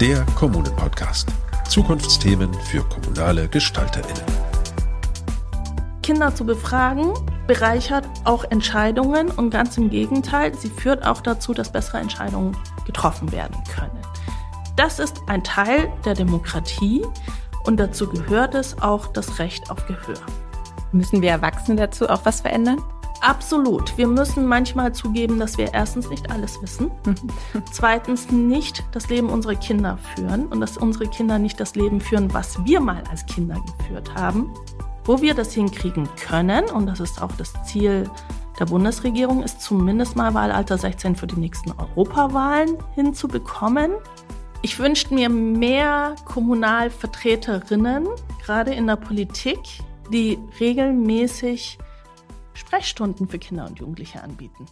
Der Kommunen-Podcast. Zukunftsthemen für kommunale GestalterInnen. Kinder zu befragen bereichert auch Entscheidungen und ganz im Gegenteil, sie führt auch dazu, dass bessere Entscheidungen getroffen werden können. Das ist ein Teil der Demokratie und dazu gehört es auch das Recht auf Gehör. Müssen wir Erwachsene dazu auch was verändern? Absolut. Wir müssen manchmal zugeben, dass wir erstens nicht alles wissen, zweitens nicht das Leben unserer Kinder führen und dass unsere Kinder nicht das Leben führen, was wir mal als Kinder geführt haben. Wo wir das hinkriegen können, und das ist auch das Ziel der Bundesregierung, ist zumindest mal Wahlalter 16 für die nächsten Europawahlen hinzubekommen. Ich wünschte mir mehr Kommunalvertreterinnen, gerade in der Politik, die regelmäßig Sprechstunden für Kinder und Jugendliche anbieten.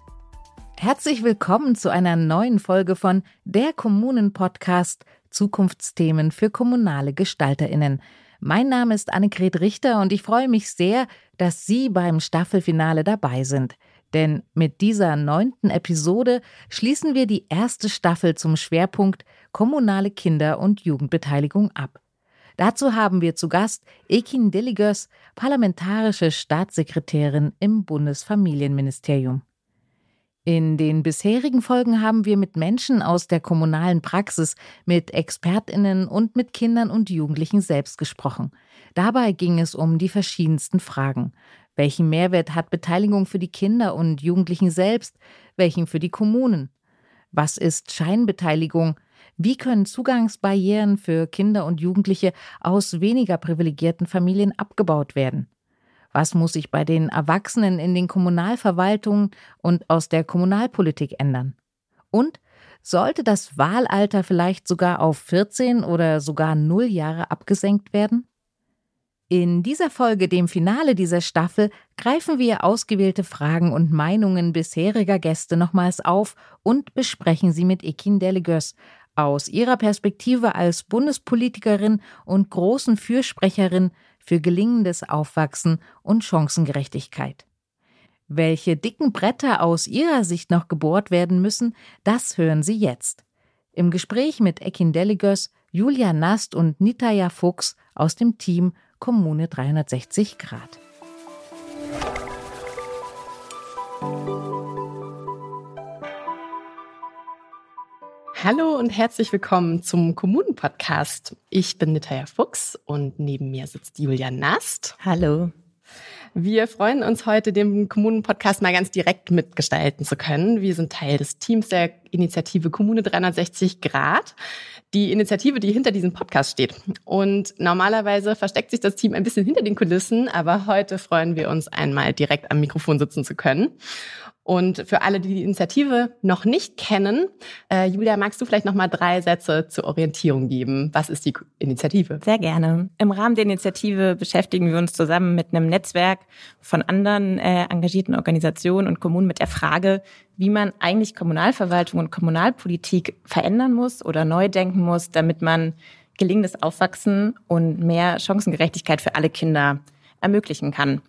Herzlich willkommen zu einer neuen Folge von Der Kommunen-Podcast Zukunftsthemen für kommunale GestalterInnen. Mein Name ist Annegret Richter und ich freue mich sehr, dass Sie beim Staffelfinale dabei sind. Denn mit dieser neunten Episode schließen wir die erste Staffel zum Schwerpunkt kommunale Kinder- und Jugendbeteiligung ab. Dazu haben wir zu Gast Ekin Deligös, parlamentarische Staatssekretärin im Bundesfamilienministerium. In den bisherigen Folgen haben wir mit Menschen aus der kommunalen Praxis, mit Expertinnen und mit Kindern und Jugendlichen selbst gesprochen. Dabei ging es um die verschiedensten Fragen. Welchen Mehrwert hat Beteiligung für die Kinder und Jugendlichen selbst? Welchen für die Kommunen? Was ist Scheinbeteiligung? Wie können Zugangsbarrieren für Kinder und Jugendliche aus weniger privilegierten Familien abgebaut werden? Was muss sich bei den Erwachsenen in den Kommunalverwaltungen und aus der Kommunalpolitik ändern? Und sollte das Wahlalter vielleicht sogar auf 14 oder sogar 0 Jahre abgesenkt werden? In dieser Folge, dem Finale dieser Staffel, greifen wir ausgewählte Fragen und Meinungen bisheriger Gäste nochmals auf und besprechen sie mit Ekin Delegös, aus ihrer Perspektive als Bundespolitikerin und großen Fürsprecherin für gelingendes Aufwachsen und Chancengerechtigkeit. Welche dicken Bretter aus ihrer Sicht noch gebohrt werden müssen, das hören Sie jetzt. Im Gespräch mit Ekin Deligös, Julia Nast und Nitaya Fuchs aus dem Team Kommune 360 Grad. Hallo und herzlich willkommen zum Kommunen-Podcast. Ich bin Nitaya Fuchs und neben mir sitzt Julia Nast. Hallo. Wir freuen uns heute, den Kommunen-Podcast mal ganz direkt mitgestalten zu können. Wir sind Teil des Teams der Initiative Kommune 360 Grad. Die Initiative, die hinter diesem Podcast steht. Und normalerweise versteckt sich das Team ein bisschen hinter den Kulissen, aber heute freuen wir uns einmal direkt am Mikrofon sitzen zu können. Und für alle, die die Initiative noch nicht kennen, äh, Julia, magst du vielleicht noch mal drei Sätze zur Orientierung geben? Was ist die Initiative? Sehr gerne. Im Rahmen der Initiative beschäftigen wir uns zusammen mit einem Netzwerk von anderen äh, engagierten Organisationen und Kommunen mit der Frage, wie man eigentlich Kommunalverwaltung und Kommunalpolitik verändern muss oder neu denken muss, damit man gelingendes Aufwachsen und mehr Chancengerechtigkeit für alle Kinder ermöglichen kann.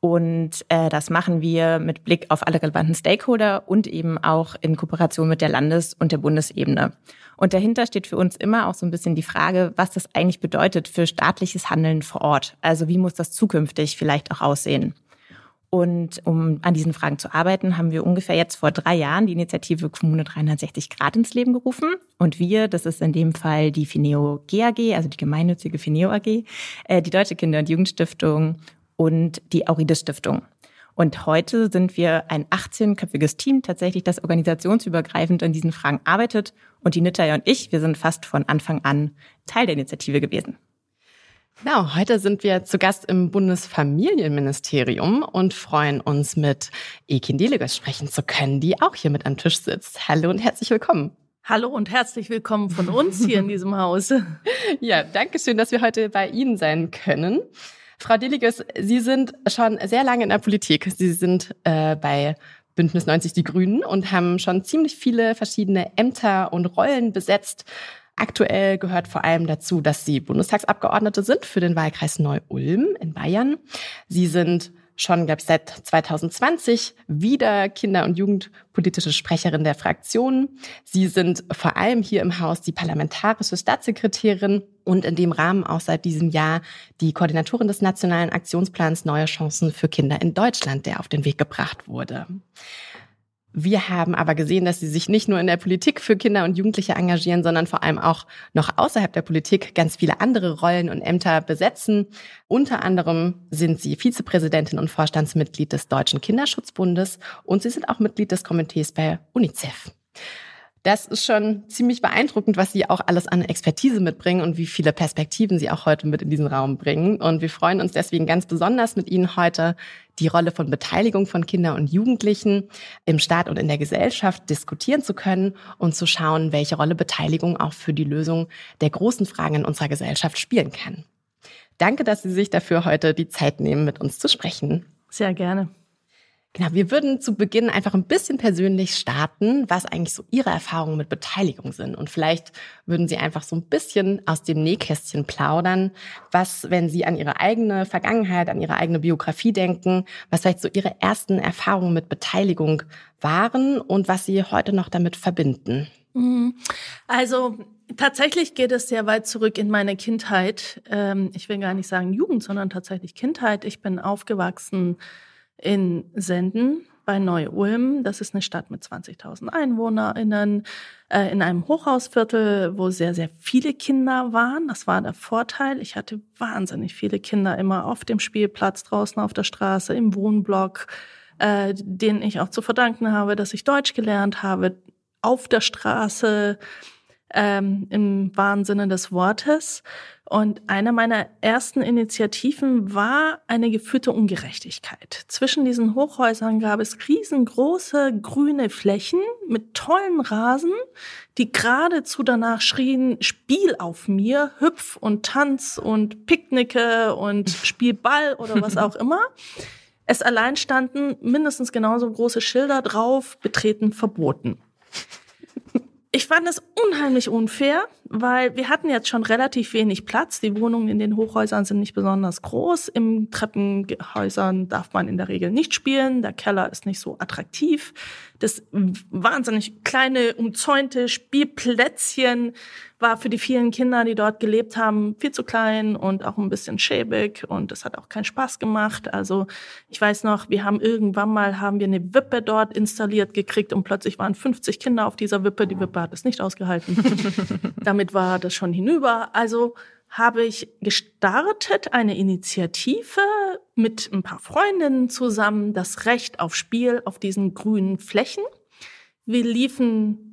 Und äh, das machen wir mit Blick auf alle relevanten Stakeholder und eben auch in Kooperation mit der Landes- und der Bundesebene. Und dahinter steht für uns immer auch so ein bisschen die Frage, was das eigentlich bedeutet für staatliches Handeln vor Ort. Also wie muss das zukünftig vielleicht auch aussehen? Und um an diesen Fragen zu arbeiten, haben wir ungefähr jetzt vor drei Jahren die Initiative Kommune 360 Grad ins Leben gerufen. Und wir, das ist in dem Fall die Fineo GAG, also die gemeinnützige Fineo AG, äh, die Deutsche Kinder- und Jugendstiftung und die Aurides Stiftung. Und heute sind wir ein 18-köpfiges Team, tatsächlich das organisationsübergreifend an diesen Fragen arbeitet. Und die Nitaya und ich, wir sind fast von Anfang an Teil der Initiative gewesen. Genau, heute sind wir zu Gast im Bundesfamilienministerium und freuen uns mit Ekin Delegas sprechen zu können, die auch hier mit am Tisch sitzt. Hallo und herzlich willkommen. Hallo und herzlich willkommen von uns hier in diesem Haus. Ja, danke schön, dass wir heute bei Ihnen sein können. Frau Deliges, Sie sind schon sehr lange in der Politik. Sie sind äh, bei Bündnis 90 Die Grünen und haben schon ziemlich viele verschiedene Ämter und Rollen besetzt. Aktuell gehört vor allem dazu, dass Sie Bundestagsabgeordnete sind für den Wahlkreis Neu-Ulm in Bayern. Sie sind schon, glaube ich, seit 2020 wieder Kinder- und Jugendpolitische Sprecherin der Fraktion. Sie sind vor allem hier im Haus die parlamentarische Staatssekretärin und in dem Rahmen auch seit diesem Jahr die Koordinatorin des Nationalen Aktionsplans Neue Chancen für Kinder in Deutschland, der auf den Weg gebracht wurde. Wir haben aber gesehen, dass sie sich nicht nur in der Politik für Kinder und Jugendliche engagieren, sondern vor allem auch noch außerhalb der Politik ganz viele andere Rollen und Ämter besetzen. Unter anderem sind sie Vizepräsidentin und Vorstandsmitglied des Deutschen Kinderschutzbundes und sie sind auch Mitglied des Komitees bei UNICEF. Das ist schon ziemlich beeindruckend, was Sie auch alles an Expertise mitbringen und wie viele Perspektiven Sie auch heute mit in diesen Raum bringen. Und wir freuen uns deswegen ganz besonders mit Ihnen heute die Rolle von Beteiligung von Kindern und Jugendlichen im Staat und in der Gesellschaft diskutieren zu können und zu schauen, welche Rolle Beteiligung auch für die Lösung der großen Fragen in unserer Gesellschaft spielen kann. Danke, dass Sie sich dafür heute die Zeit nehmen, mit uns zu sprechen. Sehr gerne. Genau, wir würden zu Beginn einfach ein bisschen persönlich starten, was eigentlich so Ihre Erfahrungen mit Beteiligung sind. Und vielleicht würden Sie einfach so ein bisschen aus dem Nähkästchen plaudern, was, wenn Sie an Ihre eigene Vergangenheit, an Ihre eigene Biografie denken, was vielleicht so Ihre ersten Erfahrungen mit Beteiligung waren und was Sie heute noch damit verbinden. Mhm. Also Tatsächlich geht es sehr weit zurück in meine Kindheit. Ähm, ich will gar nicht sagen Jugend, sondern tatsächlich Kindheit. Ich bin aufgewachsen in Senden bei Neu-Ulm. Das ist eine Stadt mit 20.000 EinwohnerInnen äh, in einem Hochhausviertel, wo sehr, sehr viele Kinder waren. Das war der Vorteil. Ich hatte wahnsinnig viele Kinder immer auf dem Spielplatz, draußen auf der Straße, im Wohnblock, äh, denen ich auch zu verdanken habe, dass ich Deutsch gelernt habe, auf der Straße, ähm, im wahren Sinne des Wortes. Und eine meiner ersten Initiativen war eine geführte Ungerechtigkeit. Zwischen diesen Hochhäusern gab es riesengroße grüne Flächen mit tollen Rasen, die geradezu danach schrien, Spiel auf mir, hüpf und tanz und Picknicke und Spiel Ball oder was auch immer. Es allein standen mindestens genauso große Schilder drauf, betreten verboten. Ich fand es unheimlich unfair, weil wir hatten jetzt schon relativ wenig Platz. Die Wohnungen in den Hochhäusern sind nicht besonders groß. Im Treppenhäusern darf man in der Regel nicht spielen. Der Keller ist nicht so attraktiv. Das wahnsinnig kleine, umzäunte Spielplätzchen war für die vielen Kinder, die dort gelebt haben, viel zu klein und auch ein bisschen schäbig und das hat auch keinen Spaß gemacht. Also ich weiß noch, wir haben irgendwann mal haben wir eine Wippe dort installiert gekriegt und plötzlich waren 50 Kinder auf dieser Wippe. Die Wippe hat es nicht ausgehalten. Damit war das schon hinüber. Also habe ich gestartet eine Initiative mit ein paar Freundinnen zusammen, das Recht auf Spiel auf diesen grünen Flächen. Wir liefen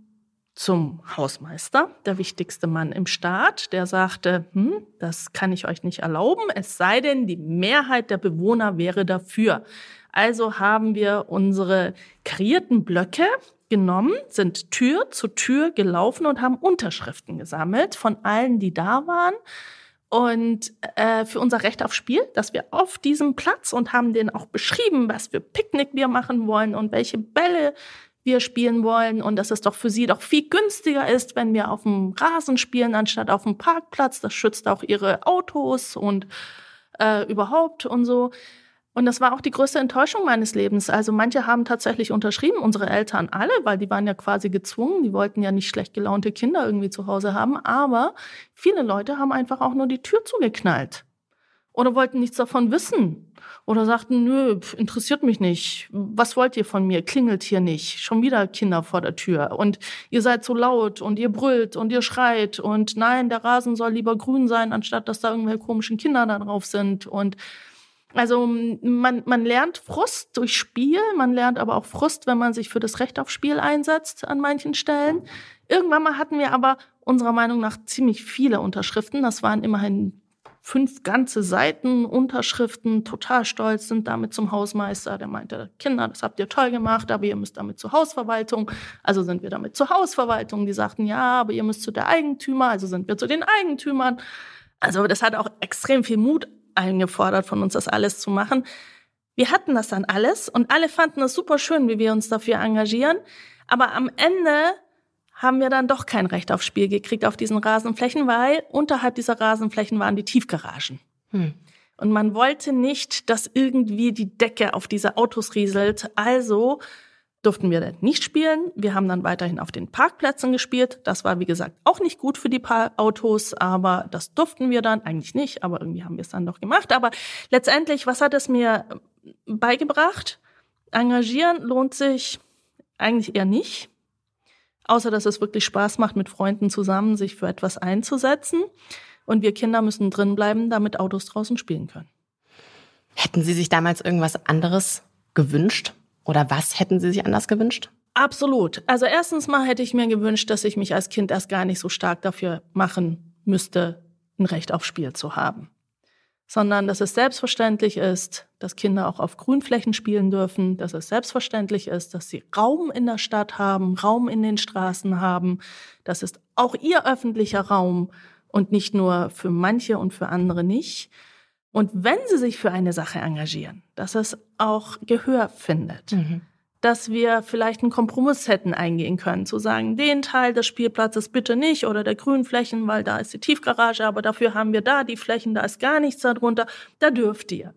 zum Hausmeister, der wichtigste Mann im Staat, der sagte, hm, das kann ich euch nicht erlauben, es sei denn, die Mehrheit der Bewohner wäre dafür. Also haben wir unsere karierten Blöcke genommen, sind Tür zu Tür gelaufen und haben Unterschriften gesammelt von allen, die da waren. Und äh, für unser Recht auf Spiel, dass wir auf diesem Platz und haben denen auch beschrieben, was für Picknick wir machen wollen und welche Bälle wir spielen wollen und dass es doch für sie doch viel günstiger ist, wenn wir auf dem Rasen spielen, anstatt auf dem Parkplatz. Das schützt auch ihre Autos und äh, überhaupt und so. Und das war auch die größte Enttäuschung meines Lebens. Also manche haben tatsächlich unterschrieben, unsere Eltern alle, weil die waren ja quasi gezwungen, die wollten ja nicht schlecht gelaunte Kinder irgendwie zu Hause haben. Aber viele Leute haben einfach auch nur die Tür zugeknallt oder wollten nichts davon wissen oder sagten, nö, interessiert mich nicht. Was wollt ihr von mir? Klingelt hier nicht. Schon wieder Kinder vor der Tür und ihr seid so laut und ihr brüllt und ihr schreit und nein, der Rasen soll lieber grün sein, anstatt dass da irgendwelche komischen Kinder da drauf sind und also man, man lernt Frust durch Spiel, man lernt aber auch Frust, wenn man sich für das Recht auf Spiel einsetzt an manchen Stellen. Irgendwann mal hatten wir aber unserer Meinung nach ziemlich viele Unterschriften. Das waren immerhin fünf ganze Seiten Unterschriften, total stolz, sind damit zum Hausmeister. Der meinte, Kinder, das habt ihr toll gemacht, aber ihr müsst damit zur Hausverwaltung. Also sind wir damit zur Hausverwaltung. Die sagten, ja, aber ihr müsst zu der Eigentümer, also sind wir zu den Eigentümern. Also das hat auch extrem viel Mut eingefordert von uns, das alles zu machen. Wir hatten das dann alles und alle fanden es super schön, wie wir uns dafür engagieren. Aber am Ende haben wir dann doch kein Recht aufs Spiel gekriegt auf diesen Rasenflächen, weil unterhalb dieser Rasenflächen waren die Tiefgaragen. Hm. Und man wollte nicht, dass irgendwie die Decke auf diese Autos rieselt. Also durften wir nicht spielen. Wir haben dann weiterhin auf den Parkplätzen gespielt. Das war, wie gesagt, auch nicht gut für die Autos, aber das durften wir dann eigentlich nicht, aber irgendwie haben wir es dann doch gemacht. Aber letztendlich, was hat es mir beigebracht? Engagieren lohnt sich eigentlich eher nicht. Außer, dass es wirklich Spaß macht, mit Freunden zusammen sich für etwas einzusetzen. Und wir Kinder müssen drin bleiben, damit Autos draußen spielen können. Hätten Sie sich damals irgendwas anderes gewünscht? Oder was hätten Sie sich anders gewünscht? Absolut. Also erstens mal hätte ich mir gewünscht, dass ich mich als Kind erst gar nicht so stark dafür machen müsste, ein Recht auf Spiel zu haben. Sondern dass es selbstverständlich ist, dass Kinder auch auf Grünflächen spielen dürfen, dass es selbstverständlich ist, dass sie Raum in der Stadt haben, Raum in den Straßen haben. Das ist auch ihr öffentlicher Raum und nicht nur für manche und für andere nicht. Und wenn sie sich für eine Sache engagieren, dass es auch Gehör findet. Mhm. Dass wir vielleicht einen Kompromiss hätten eingehen können, zu sagen, den Teil des Spielplatzes bitte nicht oder der Grünflächen, weil da ist die Tiefgarage, aber dafür haben wir da die Flächen, da ist gar nichts darunter, da dürft ihr.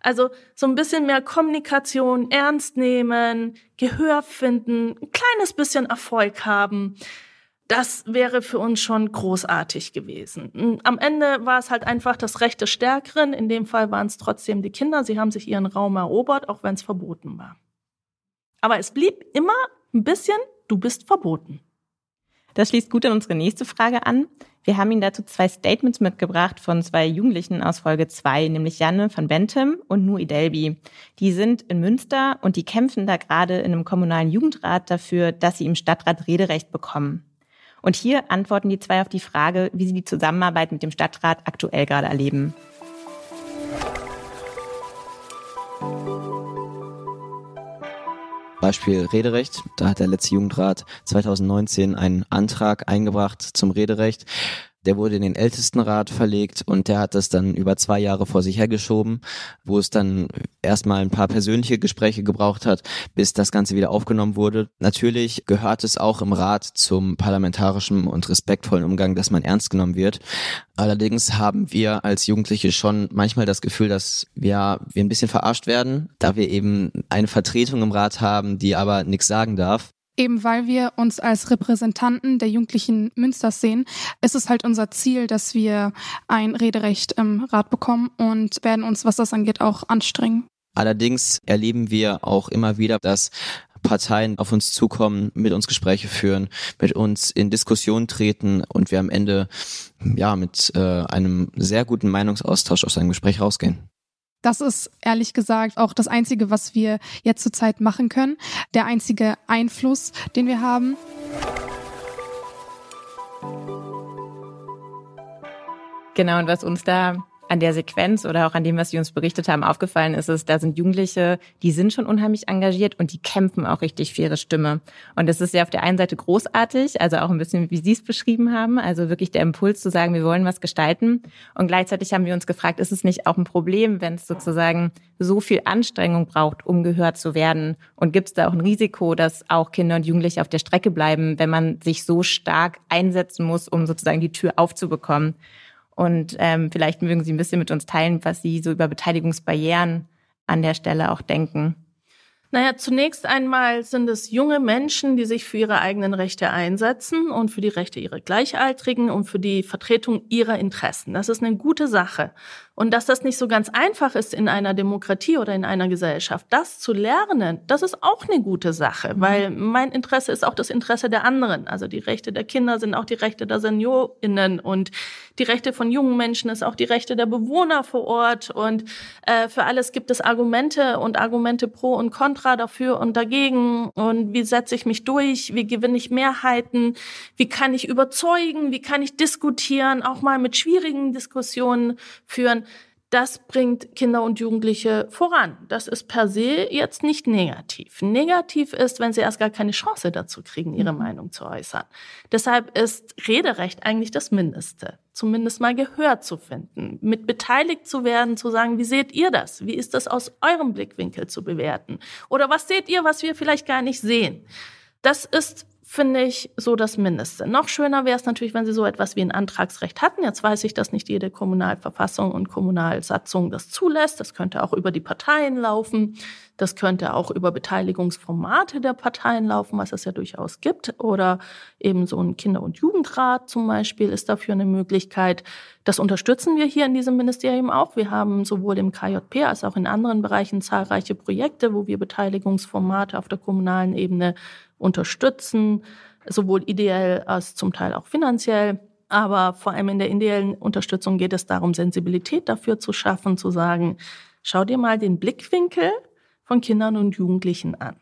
Also so ein bisschen mehr Kommunikation, ernst nehmen, Gehör finden, ein kleines bisschen Erfolg haben das wäre für uns schon großartig gewesen. Am Ende war es halt einfach das Recht des Stärkeren. In dem Fall waren es trotzdem die Kinder. Sie haben sich ihren Raum erobert, auch wenn es verboten war. Aber es blieb immer ein bisschen, du bist verboten. Das schließt gut an unsere nächste Frage an. Wir haben Ihnen dazu zwei Statements mitgebracht von zwei Jugendlichen aus Folge 2, nämlich Janne von Bentham und Nui Delby. Die sind in Münster und die kämpfen da gerade in einem kommunalen Jugendrat dafür, dass sie im Stadtrat Rederecht bekommen. Und hier antworten die zwei auf die Frage, wie sie die Zusammenarbeit mit dem Stadtrat aktuell gerade erleben. Beispiel Rederecht. Da hat der letzte Jugendrat 2019 einen Antrag eingebracht zum Rederecht. Der wurde in den Ältestenrat verlegt und der hat das dann über zwei Jahre vor sich hergeschoben, wo es dann erstmal ein paar persönliche Gespräche gebraucht hat, bis das Ganze wieder aufgenommen wurde. Natürlich gehört es auch im Rat zum parlamentarischen und respektvollen Umgang, dass man ernst genommen wird. Allerdings haben wir als Jugendliche schon manchmal das Gefühl, dass wir, wir ein bisschen verarscht werden, da wir eben eine Vertretung im Rat haben, die aber nichts sagen darf. Eben weil wir uns als Repräsentanten der Jugendlichen Münsters sehen, ist es halt unser Ziel, dass wir ein Rederecht im Rat bekommen und werden uns, was das angeht, auch anstrengen. Allerdings erleben wir auch immer wieder, dass Parteien auf uns zukommen, mit uns Gespräche führen, mit uns in Diskussionen treten und wir am Ende ja mit äh, einem sehr guten Meinungsaustausch aus einem Gespräch rausgehen. Das ist ehrlich gesagt auch das Einzige, was wir jetzt zurzeit machen können. Der einzige Einfluss, den wir haben. Genau, und was uns da an der Sequenz oder auch an dem, was Sie uns berichtet haben, aufgefallen ist, ist, da sind Jugendliche, die sind schon unheimlich engagiert und die kämpfen auch richtig für ihre Stimme. Und das ist ja auf der einen Seite großartig, also auch ein bisschen, wie Sie es beschrieben haben, also wirklich der Impuls zu sagen, wir wollen was gestalten. Und gleichzeitig haben wir uns gefragt, ist es nicht auch ein Problem, wenn es sozusagen so viel Anstrengung braucht, um gehört zu werden? Und gibt es da auch ein Risiko, dass auch Kinder und Jugendliche auf der Strecke bleiben, wenn man sich so stark einsetzen muss, um sozusagen die Tür aufzubekommen? Und ähm, vielleicht mögen Sie ein bisschen mit uns teilen, was Sie so über Beteiligungsbarrieren an der Stelle auch denken. Naja, zunächst einmal sind es junge Menschen, die sich für ihre eigenen Rechte einsetzen und für die Rechte ihrer Gleichaltrigen und für die Vertretung ihrer Interessen. Das ist eine gute Sache. Und dass das nicht so ganz einfach ist in einer Demokratie oder in einer Gesellschaft, das zu lernen, das ist auch eine gute Sache, mhm. weil mein Interesse ist auch das Interesse der anderen. Also die Rechte der Kinder sind auch die Rechte der SeniorInnen und die Rechte von jungen Menschen ist auch die Rechte der Bewohner vor Ort. Und äh, für alles gibt es Argumente und Argumente pro und contra dafür und dagegen. Und wie setze ich mich durch, wie gewinne ich Mehrheiten, wie kann ich überzeugen, wie kann ich diskutieren, auch mal mit schwierigen Diskussionen führen das bringt Kinder und Jugendliche voran. Das ist per se jetzt nicht negativ. Negativ ist, wenn sie erst gar keine Chance dazu kriegen, ihre mhm. Meinung zu äußern. Deshalb ist Rederecht eigentlich das Mindeste. Zumindest mal Gehör zu finden, mit beteiligt zu werden, zu sagen, wie seht ihr das? Wie ist das aus eurem Blickwinkel zu bewerten? Oder was seht ihr, was wir vielleicht gar nicht sehen? Das ist finde ich so das Mindeste. Noch schöner wäre es natürlich, wenn Sie so etwas wie ein Antragsrecht hatten. Jetzt weiß ich, dass nicht jede Kommunalverfassung und Kommunalsatzung das zulässt. Das könnte auch über die Parteien laufen. Das könnte auch über Beteiligungsformate der Parteien laufen, was es ja durchaus gibt. Oder eben so ein Kinder- und Jugendrat zum Beispiel ist dafür eine Möglichkeit. Das unterstützen wir hier in diesem Ministerium auch. Wir haben sowohl im KJP als auch in anderen Bereichen zahlreiche Projekte, wo wir Beteiligungsformate auf der kommunalen Ebene unterstützen, sowohl ideell als zum Teil auch finanziell. Aber vor allem in der ideellen Unterstützung geht es darum, Sensibilität dafür zu schaffen, zu sagen, schau dir mal den Blickwinkel von Kindern und Jugendlichen an.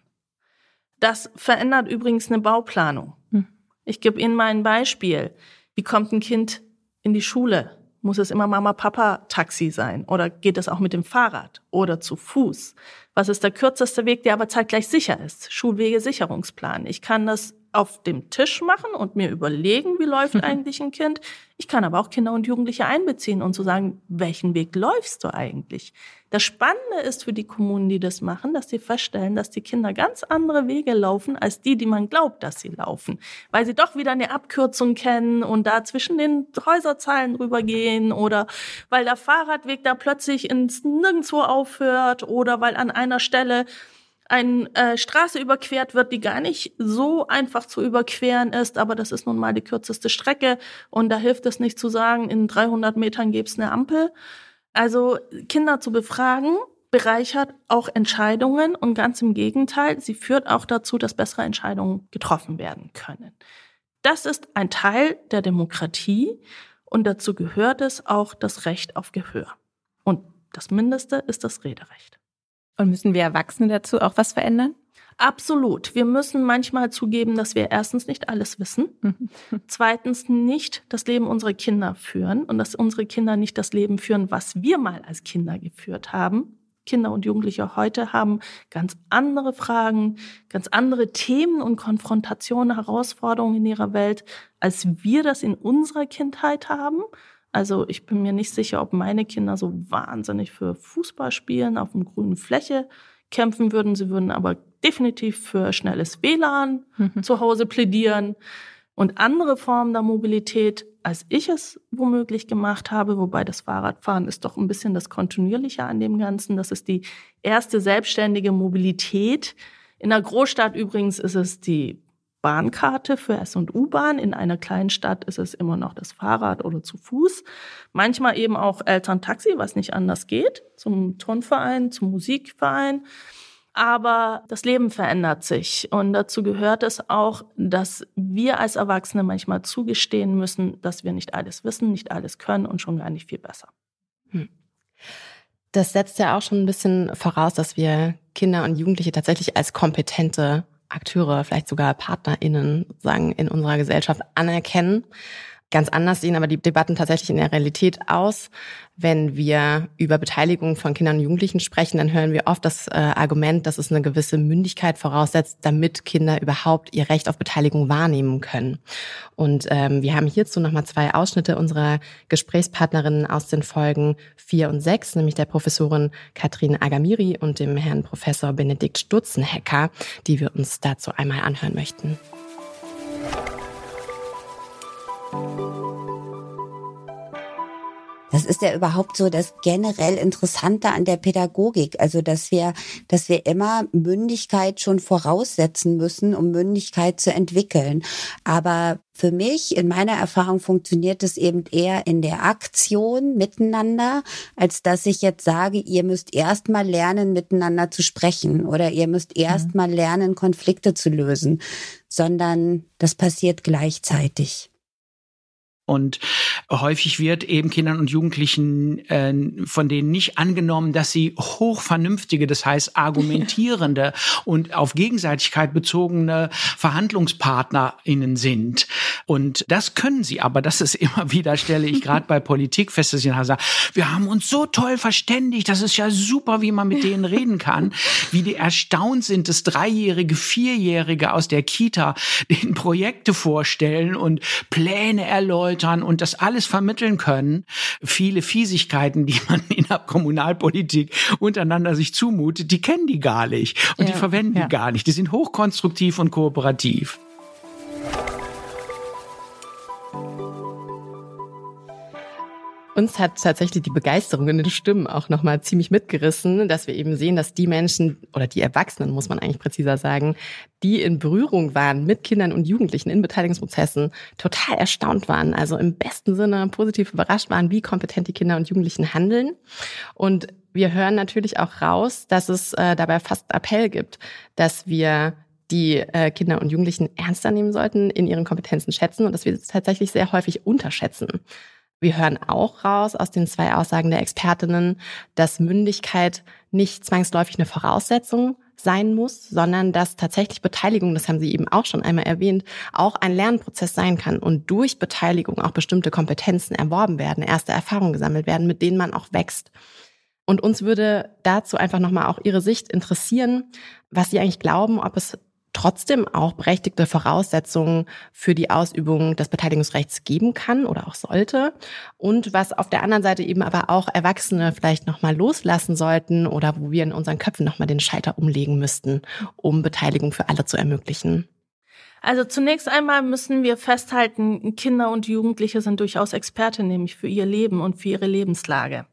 Das verändert übrigens eine Bauplanung. Hm. Ich gebe Ihnen mal ein Beispiel. Wie kommt ein Kind in die Schule? Muss es immer Mama-Papa-Taxi sein? Oder geht es auch mit dem Fahrrad oder zu Fuß? Was ist der kürzeste Weg, der aber zeitgleich sicher ist? Schulwege-Sicherungsplan. Ich kann das auf dem Tisch machen und mir überlegen, wie läuft eigentlich ein Kind. Ich kann aber auch Kinder und Jugendliche einbeziehen und zu so sagen, welchen Weg läufst du eigentlich? Das Spannende ist für die Kommunen, die das machen, dass sie feststellen, dass die Kinder ganz andere Wege laufen als die, die man glaubt, dass sie laufen, weil sie doch wieder eine Abkürzung kennen und da zwischen den Häuserzeilen rübergehen oder weil der Fahrradweg da plötzlich ins Nirgendwo aufhört oder weil an einer Stelle eine äh, Straße überquert wird, die gar nicht so einfach zu überqueren ist, aber das ist nun mal die kürzeste Strecke und da hilft es nicht zu sagen, in 300 Metern gäbe es eine Ampel. Also Kinder zu befragen bereichert auch Entscheidungen und ganz im Gegenteil, sie führt auch dazu, dass bessere Entscheidungen getroffen werden können. Das ist ein Teil der Demokratie und dazu gehört es auch das Recht auf Gehör. Und das Mindeste ist das Rederecht. Und müssen wir Erwachsene dazu auch was verändern? Absolut. Wir müssen manchmal zugeben, dass wir erstens nicht alles wissen, zweitens nicht das Leben unserer Kinder führen und dass unsere Kinder nicht das Leben führen, was wir mal als Kinder geführt haben. Kinder und Jugendliche heute haben ganz andere Fragen, ganz andere Themen und Konfrontationen, Herausforderungen in ihrer Welt, als wir das in unserer Kindheit haben. Also ich bin mir nicht sicher, ob meine Kinder so wahnsinnig für Fußball spielen auf einer grünen Fläche kämpfen würden. Sie würden aber definitiv für schnelles WLAN mhm. zu Hause plädieren und andere Formen der Mobilität, als ich es womöglich gemacht habe, wobei das Fahrradfahren ist doch ein bisschen das Kontinuierliche an dem Ganzen. Das ist die erste selbstständige Mobilität. In der Großstadt übrigens ist es die Bahnkarte für S- und U-Bahn. In einer kleinen Stadt ist es immer noch das Fahrrad oder zu Fuß. Manchmal eben auch Elterntaxi, was nicht anders geht, zum Turnverein, zum Musikverein. Aber das Leben verändert sich und dazu gehört es auch, dass wir als Erwachsene manchmal zugestehen müssen, dass wir nicht alles wissen, nicht alles können und schon gar nicht viel besser. Hm. Das setzt ja auch schon ein bisschen voraus, dass wir Kinder und Jugendliche tatsächlich als kompetente Akteure, vielleicht sogar PartnerInnen sagen, in unserer Gesellschaft anerkennen. Ganz anders sehen aber die Debatten tatsächlich in der Realität aus. Wenn wir über Beteiligung von Kindern und Jugendlichen sprechen, dann hören wir oft das äh, Argument, dass es eine gewisse Mündigkeit voraussetzt, damit Kinder überhaupt ihr Recht auf Beteiligung wahrnehmen können. Und ähm, wir haben hierzu nochmal zwei Ausschnitte unserer Gesprächspartnerinnen aus den Folgen vier und sechs, nämlich der Professorin Katrin Agamiri und dem Herrn Professor Benedikt Stutzenhecker, die wir uns dazu einmal anhören möchten. Das ist ja überhaupt so das generell Interessante an der Pädagogik. Also, dass wir, dass wir immer Mündigkeit schon voraussetzen müssen, um Mündigkeit zu entwickeln. Aber für mich, in meiner Erfahrung, funktioniert es eben eher in der Aktion miteinander, als dass ich jetzt sage, ihr müsst erst mal lernen, miteinander zu sprechen oder ihr müsst erst mhm. mal lernen, Konflikte zu lösen, sondern das passiert gleichzeitig. Und häufig wird eben Kindern und Jugendlichen äh, von denen nicht angenommen, dass sie hochvernünftige, das heißt argumentierende und auf Gegenseitigkeit bezogene VerhandlungspartnerInnen sind. Und das können sie, aber das ist immer wieder, stelle ich gerade bei Politik fest, dass sie sagen, wir haben uns so toll verständigt, das ist ja super, wie man mit denen reden kann, wie die erstaunt sind, dass Dreijährige, Vierjährige aus der Kita den Projekte vorstellen und Pläne erläutern erläutern und das alles vermitteln können. Viele Fiesigkeiten, die man in der Kommunalpolitik untereinander sich zumutet, die kennen die gar nicht und ja, die verwenden ja. die gar nicht. Die sind hochkonstruktiv und kooperativ. Uns hat tatsächlich die Begeisterung in den Stimmen auch nochmal ziemlich mitgerissen, dass wir eben sehen, dass die Menschen oder die Erwachsenen, muss man eigentlich präziser sagen, die in Berührung waren mit Kindern und Jugendlichen in Beteiligungsprozessen, total erstaunt waren. Also im besten Sinne positiv überrascht waren, wie kompetent die Kinder und Jugendlichen handeln. Und wir hören natürlich auch raus, dass es äh, dabei fast Appell gibt, dass wir die äh, Kinder und Jugendlichen ernster nehmen sollten, in ihren Kompetenzen schätzen und dass wir es tatsächlich sehr häufig unterschätzen. Wir hören auch raus aus den zwei Aussagen der Expertinnen, dass Mündigkeit nicht zwangsläufig eine Voraussetzung sein muss, sondern dass tatsächlich Beteiligung, das haben Sie eben auch schon einmal erwähnt, auch ein Lernprozess sein kann und durch Beteiligung auch bestimmte Kompetenzen erworben werden, erste Erfahrungen gesammelt werden, mit denen man auch wächst. Und uns würde dazu einfach nochmal auch Ihre Sicht interessieren, was Sie eigentlich glauben, ob es trotzdem auch berechtigte Voraussetzungen für die Ausübung des Beteiligungsrechts geben kann oder auch sollte und was auf der anderen Seite eben aber auch Erwachsene vielleicht noch mal loslassen sollten oder wo wir in unseren Köpfen noch mal den Schalter umlegen müssten, um Beteiligung für alle zu ermöglichen. Also zunächst einmal müssen wir festhalten, Kinder und Jugendliche sind durchaus Experte, nämlich für ihr Leben und für ihre Lebenslage.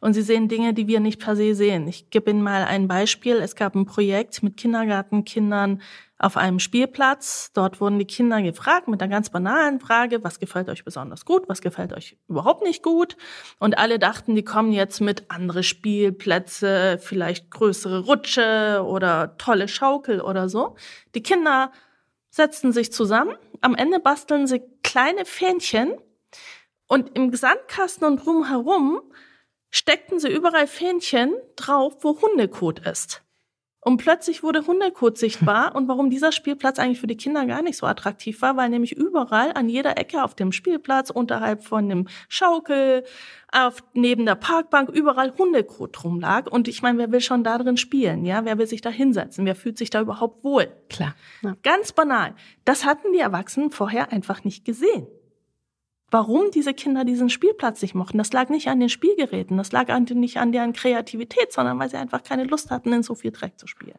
Und sie sehen Dinge, die wir nicht per se sehen. Ich gebe Ihnen mal ein Beispiel. Es gab ein Projekt mit Kindergartenkindern auf einem Spielplatz. Dort wurden die Kinder gefragt mit einer ganz banalen Frage, was gefällt euch besonders gut, was gefällt euch überhaupt nicht gut. Und alle dachten, die kommen jetzt mit andere Spielplätze, vielleicht größere Rutsche oder tolle Schaukel oder so. Die Kinder setzten sich zusammen. Am Ende basteln sie kleine Fähnchen und im Sandkasten und drumherum steckten sie überall Fähnchen drauf, wo Hundekot ist. Und plötzlich wurde Hundekot sichtbar und warum dieser Spielplatz eigentlich für die Kinder gar nicht so attraktiv war, weil nämlich überall an jeder Ecke auf dem Spielplatz, unterhalb von dem Schaukel, auf, neben der Parkbank, überall Hundekot rumlag. Und ich meine, wer will schon da drin spielen? Ja, wer will sich da hinsetzen? Wer fühlt sich da überhaupt wohl? Klar. Ja. Ganz banal. Das hatten die Erwachsenen vorher einfach nicht gesehen warum diese Kinder diesen Spielplatz nicht mochten. Das lag nicht an den Spielgeräten, das lag nicht an deren Kreativität, sondern weil sie einfach keine Lust hatten, in so viel Dreck zu spielen.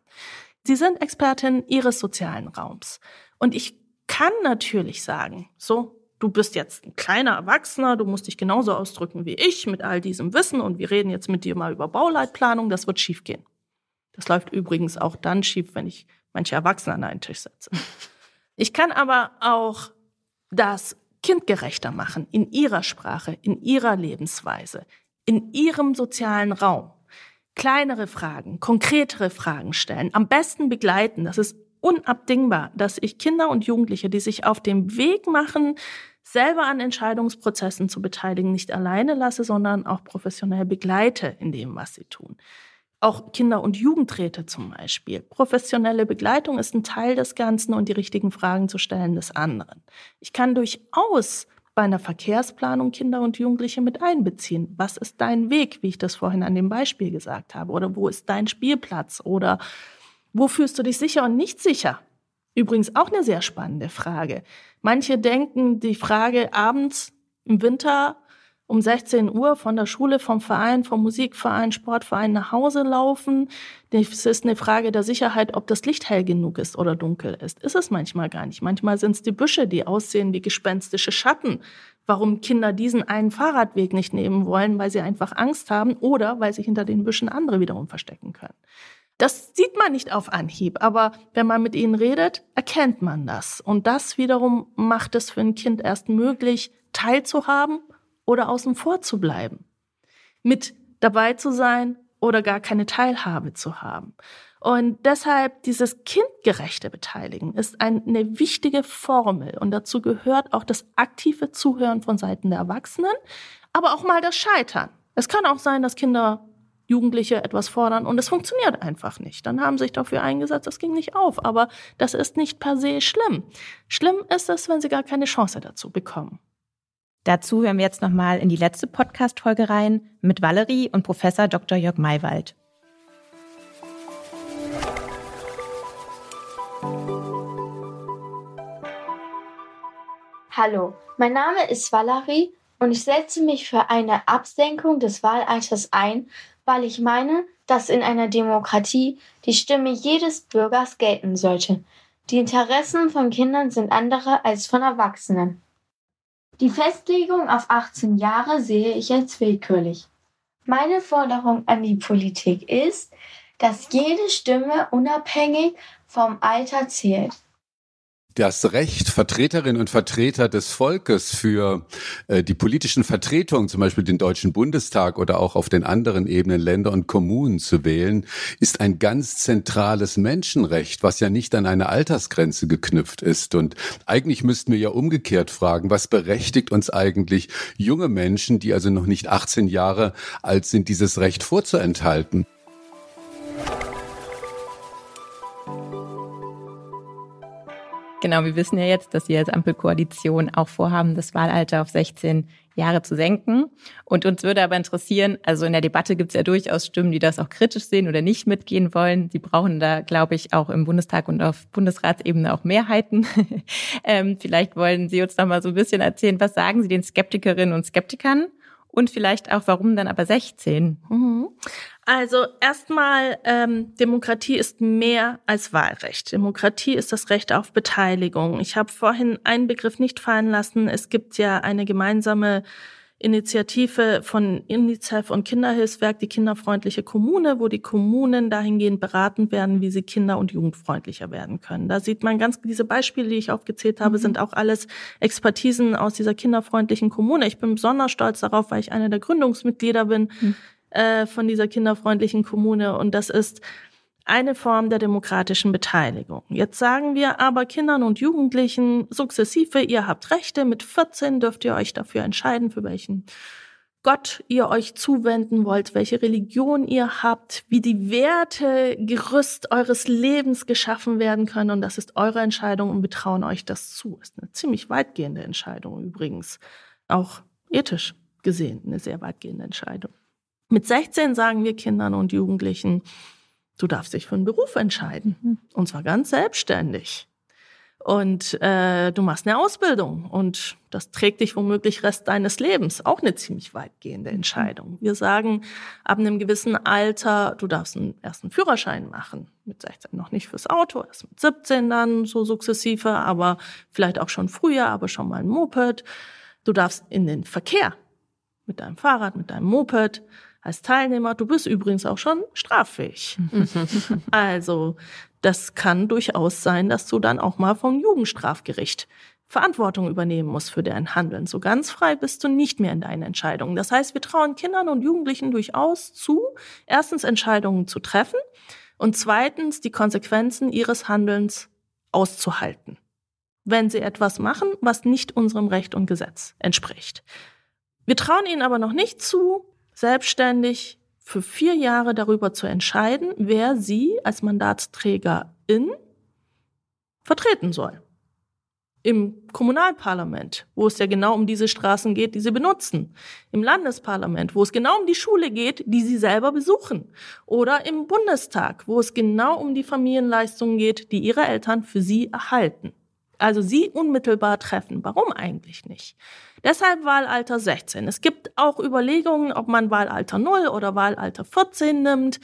Sie sind Expertin ihres sozialen Raums. Und ich kann natürlich sagen, so, du bist jetzt ein kleiner Erwachsener, du musst dich genauso ausdrücken wie ich mit all diesem Wissen und wir reden jetzt mit dir mal über Bauleitplanung, das wird schiefgehen. Das läuft übrigens auch dann schief, wenn ich manche Erwachsene an einen Tisch setze. Ich kann aber auch das kindgerechter machen in ihrer Sprache, in ihrer Lebensweise, in ihrem sozialen Raum. Kleinere Fragen, konkretere Fragen stellen, am besten begleiten. Das ist unabdingbar, dass ich Kinder und Jugendliche, die sich auf dem Weg machen, selber an Entscheidungsprozessen zu beteiligen, nicht alleine lasse, sondern auch professionell begleite in dem, was sie tun. Auch Kinder- und Jugendräte zum Beispiel. Professionelle Begleitung ist ein Teil des Ganzen und die richtigen Fragen zu stellen des anderen. Ich kann durchaus bei einer Verkehrsplanung Kinder und Jugendliche mit einbeziehen. Was ist dein Weg, wie ich das vorhin an dem Beispiel gesagt habe? Oder wo ist dein Spielplatz? Oder wo fühlst du dich sicher und nicht sicher? Übrigens auch eine sehr spannende Frage. Manche denken, die Frage abends im Winter, um 16 Uhr von der Schule, vom Verein, vom Musikverein, Sportverein nach Hause laufen. Es ist eine Frage der Sicherheit, ob das Licht hell genug ist oder dunkel ist. Ist es manchmal gar nicht. Manchmal sind es die Büsche, die aussehen wie gespenstische Schatten. Warum Kinder diesen einen Fahrradweg nicht nehmen wollen, weil sie einfach Angst haben oder weil sich hinter den Büschen andere wiederum verstecken können. Das sieht man nicht auf Anhieb, aber wenn man mit ihnen redet, erkennt man das. Und das wiederum macht es für ein Kind erst möglich, teilzuhaben oder außen vor zu bleiben, mit dabei zu sein oder gar keine Teilhabe zu haben. Und deshalb dieses kindgerechte Beteiligen ist eine wichtige Formel und dazu gehört auch das aktive Zuhören von Seiten der Erwachsenen, aber auch mal das Scheitern. Es kann auch sein, dass Kinder Jugendliche etwas fordern und es funktioniert einfach nicht. Dann haben sie sich dafür eingesetzt, das ging nicht auf. Aber das ist nicht per se schlimm. Schlimm ist es, wenn sie gar keine Chance dazu bekommen. Dazu hören wir jetzt nochmal in die letzte Podcast-Folge rein mit Valerie und Professor Dr. Jörg Maywald. Hallo, mein Name ist Valerie und ich setze mich für eine Absenkung des Wahlalters ein, weil ich meine, dass in einer Demokratie die Stimme jedes Bürgers gelten sollte. Die Interessen von Kindern sind andere als von Erwachsenen. Die Festlegung auf 18 Jahre sehe ich als willkürlich. Meine Forderung an die Politik ist, dass jede Stimme unabhängig vom Alter zählt das Recht, Vertreterinnen und Vertreter des Volkes für äh, die politischen Vertretungen, zum Beispiel den Deutschen Bundestag oder auch auf den anderen Ebenen Länder und Kommunen zu wählen, ist ein ganz zentrales Menschenrecht, was ja nicht an eine Altersgrenze geknüpft ist. Und eigentlich müssten wir ja umgekehrt fragen, was berechtigt uns eigentlich junge Menschen, die also noch nicht 18 Jahre alt sind, dieses Recht vorzuenthalten? Genau, wir wissen ja jetzt, dass Sie als Ampelkoalition auch vorhaben, das Wahlalter auf 16 Jahre zu senken. Und uns würde aber interessieren, also in der Debatte gibt es ja durchaus Stimmen, die das auch kritisch sehen oder nicht mitgehen wollen. Sie brauchen da, glaube ich, auch im Bundestag und auf Bundesratsebene auch Mehrheiten. ähm, vielleicht wollen Sie uns noch mal so ein bisschen erzählen, was sagen Sie den Skeptikerinnen und Skeptikern? Und vielleicht auch, warum dann aber 16? Mhm. Also erstmal, ähm, Demokratie ist mehr als Wahlrecht. Demokratie ist das Recht auf Beteiligung. Ich habe vorhin einen Begriff nicht fallen lassen. Es gibt ja eine gemeinsame Initiative von UNICEF und Kinderhilfswerk, die kinderfreundliche Kommune, wo die Kommunen dahingehend beraten werden, wie sie kinder- und jugendfreundlicher werden können. Da sieht man ganz, diese Beispiele, die ich aufgezählt habe, mhm. sind auch alles Expertisen aus dieser kinderfreundlichen Kommune. Ich bin besonders stolz darauf, weil ich eine der Gründungsmitglieder bin. Mhm äh, von dieser kinderfreundlichen Kommune. Und das ist eine Form der demokratischen Beteiligung. Jetzt sagen wir aber Kindern und Jugendlichen sukzessive, ihr habt Rechte, mit 14 dürft ihr euch dafür entscheiden, für welchen Gott ihr euch zuwenden wollt, welche Religion ihr habt, wie die Werte, Gerüst eures Lebens geschaffen werden können. Und das ist eure Entscheidung und wir trauen euch das zu. Ist eine ziemlich weitgehende Entscheidung übrigens. Auch ethisch gesehen eine sehr weitgehende Entscheidung. Mit 16 sagen wir Kindern und Jugendlichen, du darfst dich für einen Beruf entscheiden. Mhm. Und zwar ganz selbstständig. Und äh, du machst eine Ausbildung und das trägt dich womöglich Rest deines Lebens. Auch eine ziemlich weitgehende Entscheidung. Wir sagen, ab einem gewissen Alter, du darfst einen ersten Führerschein machen. Mit 16 noch nicht fürs Auto, erst mit 17 dann so sukzessive, aber vielleicht auch schon früher, aber schon mal ein Moped. Du darfst in den Verkehr mit deinem Fahrrad, mit deinem Moped als Teilnehmer. Du bist übrigens auch schon straffähig. also, das kann durchaus sein, dass du dann auch mal vom Jugendstrafgericht Verantwortung übernehmen musst für dein Handeln. So ganz frei bist du nicht mehr in deinen Entscheidungen. Das heißt, wir trauen Kindern und Jugendlichen durchaus zu, erstens Entscheidungen zu treffen und zweitens die Konsequenzen ihres Handelns auszuhalten, wenn sie etwas machen, was nicht unserem Recht und Gesetz entspricht. Wir trauen ihnen aber noch nicht zu, selbstständig für vier Jahre darüber zu entscheiden, wer sie als Mandatsträgerin vertreten soll. Im Kommunalparlament, wo es ja genau um diese Straßen geht, die sie benutzen. Im Landesparlament, wo es genau um die Schule geht, die sie selber besuchen. Oder im Bundestag, wo es genau um die Familienleistungen geht, die ihre Eltern für sie erhalten. Also sie unmittelbar treffen. Warum eigentlich nicht? Deshalb Wahlalter 16. Es gibt auch Überlegungen, ob man Wahlalter 0 oder Wahlalter 14 nimmt.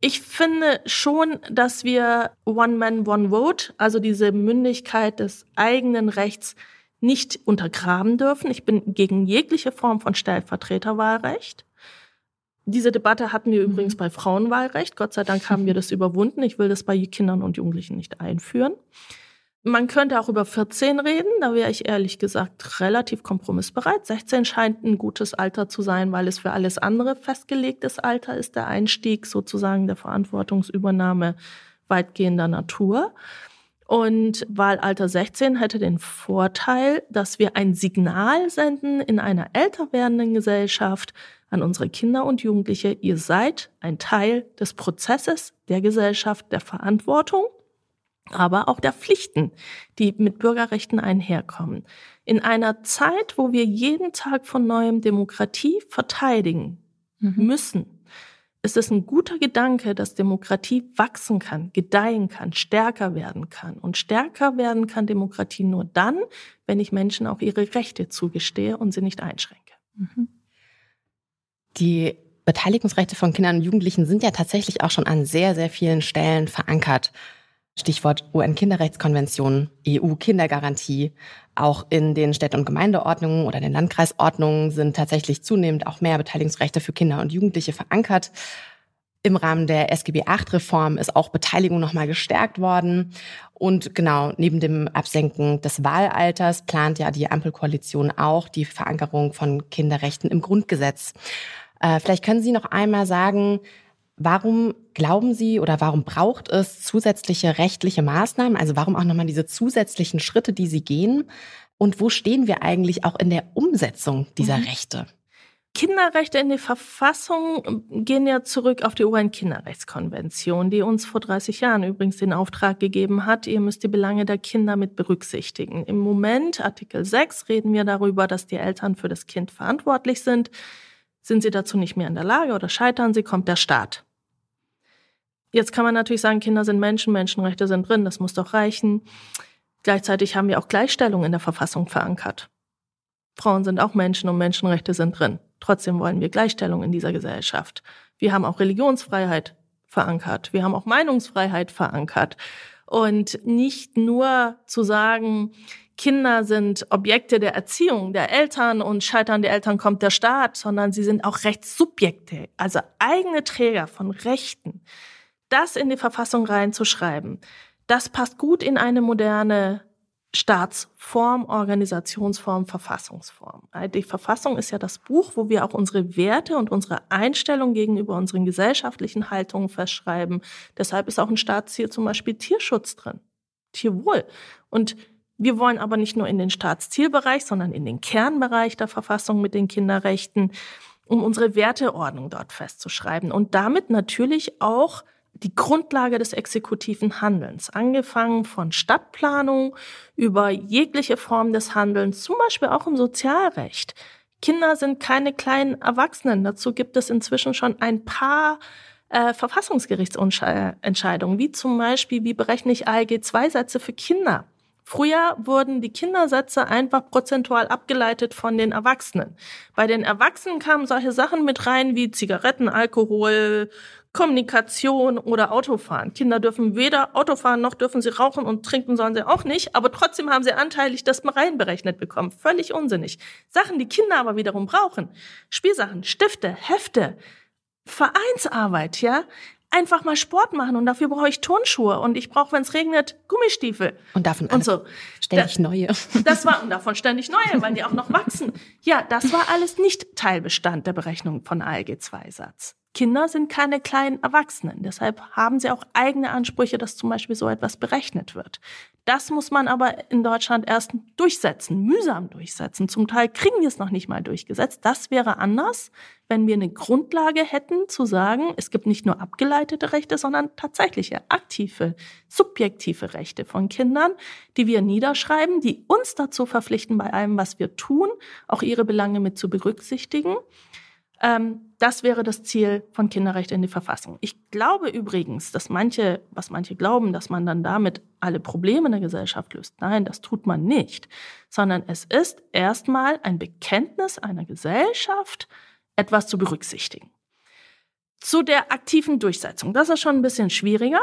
Ich finde schon, dass wir One Man, One Vote, also diese Mündigkeit des eigenen Rechts, nicht untergraben dürfen. Ich bin gegen jegliche Form von Stellvertreterwahlrecht. Diese Debatte hatten wir übrigens bei Frauenwahlrecht. Gott sei Dank haben wir das überwunden. Ich will das bei Kindern und Jugendlichen nicht einführen. Man könnte auch über 14 reden, da wäre ich ehrlich gesagt relativ kompromissbereit. 16 scheint ein gutes Alter zu sein, weil es für alles andere festgelegtes Alter ist, der Einstieg sozusagen der Verantwortungsübernahme weitgehender Natur. Und Wahlalter 16 hätte den Vorteil, dass wir ein Signal senden in einer älter werdenden Gesellschaft an unsere Kinder und Jugendliche, ihr seid ein Teil des Prozesses, der Gesellschaft, der Verantwortung aber auch der Pflichten, die mit Bürgerrechten einherkommen. In einer Zeit, wo wir jeden Tag von neuem Demokratie verteidigen mhm. müssen, ist es ein guter Gedanke, dass Demokratie wachsen kann, gedeihen kann, stärker werden kann. Und stärker werden kann Demokratie nur dann, wenn ich Menschen auch ihre Rechte zugestehe und sie nicht einschränke. Mhm. Die Beteiligungsrechte von Kindern und Jugendlichen sind ja tatsächlich auch schon an sehr, sehr vielen Stellen verankert. Stichwort UN-Kinderrechtskonvention, EU-Kindergarantie. Auch in den Städte- und Gemeindeordnungen oder den Landkreisordnungen sind tatsächlich zunehmend auch mehr Beteiligungsrechte für Kinder und Jugendliche verankert. Im Rahmen der SGB VIII-Reform ist auch Beteiligung nochmal gestärkt worden. Und genau, neben dem Absenken des Wahlalters plant ja die Ampelkoalition auch die Verankerung von Kinderrechten im Grundgesetz. Äh, vielleicht können Sie noch einmal sagen, Warum glauben Sie oder warum braucht es zusätzliche rechtliche Maßnahmen? Also warum auch nochmal diese zusätzlichen Schritte, die Sie gehen? Und wo stehen wir eigentlich auch in der Umsetzung dieser mhm. Rechte? Kinderrechte in die Verfassung gehen ja zurück auf die UN-Kinderrechtskonvention, die uns vor 30 Jahren übrigens den Auftrag gegeben hat, ihr müsst die Belange der Kinder mit berücksichtigen. Im Moment, Artikel 6, reden wir darüber, dass die Eltern für das Kind verantwortlich sind. Sind sie dazu nicht mehr in der Lage oder scheitern sie, kommt der Staat. Jetzt kann man natürlich sagen, Kinder sind Menschen, Menschenrechte sind drin, das muss doch reichen. Gleichzeitig haben wir auch Gleichstellung in der Verfassung verankert. Frauen sind auch Menschen und Menschenrechte sind drin. Trotzdem wollen wir Gleichstellung in dieser Gesellschaft. Wir haben auch Religionsfreiheit verankert. Wir haben auch Meinungsfreiheit verankert. Und nicht nur zu sagen, Kinder sind Objekte der Erziehung der Eltern und scheitern die Eltern kommt der Staat, sondern sie sind auch Rechtssubjekte, also eigene Träger von Rechten das in die Verfassung reinzuschreiben, das passt gut in eine moderne Staatsform, Organisationsform, Verfassungsform. Die Verfassung ist ja das Buch, wo wir auch unsere Werte und unsere Einstellung gegenüber unseren gesellschaftlichen Haltungen festschreiben. Deshalb ist auch ein Staatsziel zum Beispiel Tierschutz drin, Tierwohl. Und wir wollen aber nicht nur in den Staatszielbereich, sondern in den Kernbereich der Verfassung mit den Kinderrechten, um unsere Werteordnung dort festzuschreiben und damit natürlich auch die Grundlage des exekutiven Handelns, angefangen von Stadtplanung über jegliche Form des Handelns, zum Beispiel auch im Sozialrecht. Kinder sind keine kleinen Erwachsenen. Dazu gibt es inzwischen schon ein paar äh, Verfassungsgerichtsentscheidungen, wie zum Beispiel, wie berechne ich ALG-2-Sätze für Kinder? Früher wurden die Kindersätze einfach prozentual abgeleitet von den Erwachsenen. Bei den Erwachsenen kamen solche Sachen mit rein wie Zigaretten, Alkohol, Kommunikation oder Autofahren. Kinder dürfen weder Autofahren noch dürfen sie rauchen und trinken sollen sie auch nicht, aber trotzdem haben sie anteilig das mal reinberechnet bekommen. Völlig unsinnig. Sachen, die Kinder aber wiederum brauchen. Spielsachen, Stifte, Hefte, Vereinsarbeit, ja einfach mal Sport machen und dafür brauche ich Turnschuhe und ich brauche, wenn es regnet, Gummistiefel. Und davon und so. ständig da, neue. Das war und davon ständig neue, weil die auch noch wachsen. Ja, das war alles nicht Teilbestand der Berechnung von ALG-2-Satz. Kinder sind keine kleinen Erwachsenen. Deshalb haben sie auch eigene Ansprüche, dass zum Beispiel so etwas berechnet wird. Das muss man aber in Deutschland erst durchsetzen, mühsam durchsetzen. Zum Teil kriegen wir es noch nicht mal durchgesetzt. Das wäre anders, wenn wir eine Grundlage hätten, zu sagen, es gibt nicht nur abgeleitete Rechte, sondern tatsächliche, aktive, subjektive Rechte von Kindern, die wir niederschreiben, die uns dazu verpflichten, bei allem, was wir tun, auch ihre Belange mit zu berücksichtigen. Ähm, das wäre das Ziel von Kinderrechte in die Verfassung. Ich glaube übrigens, dass manche, was manche glauben, dass man dann damit alle Probleme in der Gesellschaft löst. Nein, das tut man nicht, sondern es ist erstmal ein Bekenntnis einer Gesellschaft, etwas zu berücksichtigen. Zu der aktiven Durchsetzung. Das ist schon ein bisschen schwieriger.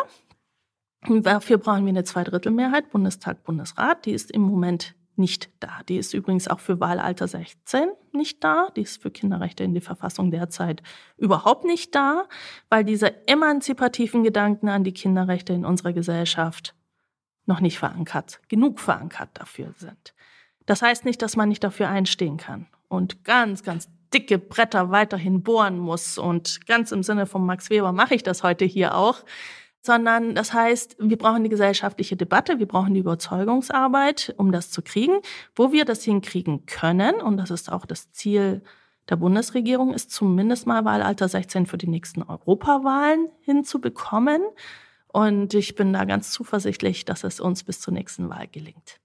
Dafür brauchen wir eine Zweidrittelmehrheit, Bundestag, Bundesrat. Die ist im Moment nicht da. Die ist übrigens auch für Wahlalter 16 nicht da. Die ist für Kinderrechte in die Verfassung derzeit überhaupt nicht da, weil diese emanzipativen Gedanken an die Kinderrechte in unserer Gesellschaft noch nicht verankert, genug verankert dafür sind. Das heißt nicht, dass man nicht dafür einstehen kann und ganz, ganz dicke Bretter weiterhin bohren muss. Und ganz im Sinne von Max Weber mache ich das heute hier auch sondern das heißt, wir brauchen die gesellschaftliche Debatte, wir brauchen die Überzeugungsarbeit, um das zu kriegen. Wo wir das hinkriegen können, und das ist auch das Ziel der Bundesregierung, ist zumindest mal Wahlalter 16 für die nächsten Europawahlen hinzubekommen. Und ich bin da ganz zuversichtlich, dass es uns bis zur nächsten Wahl gelingt.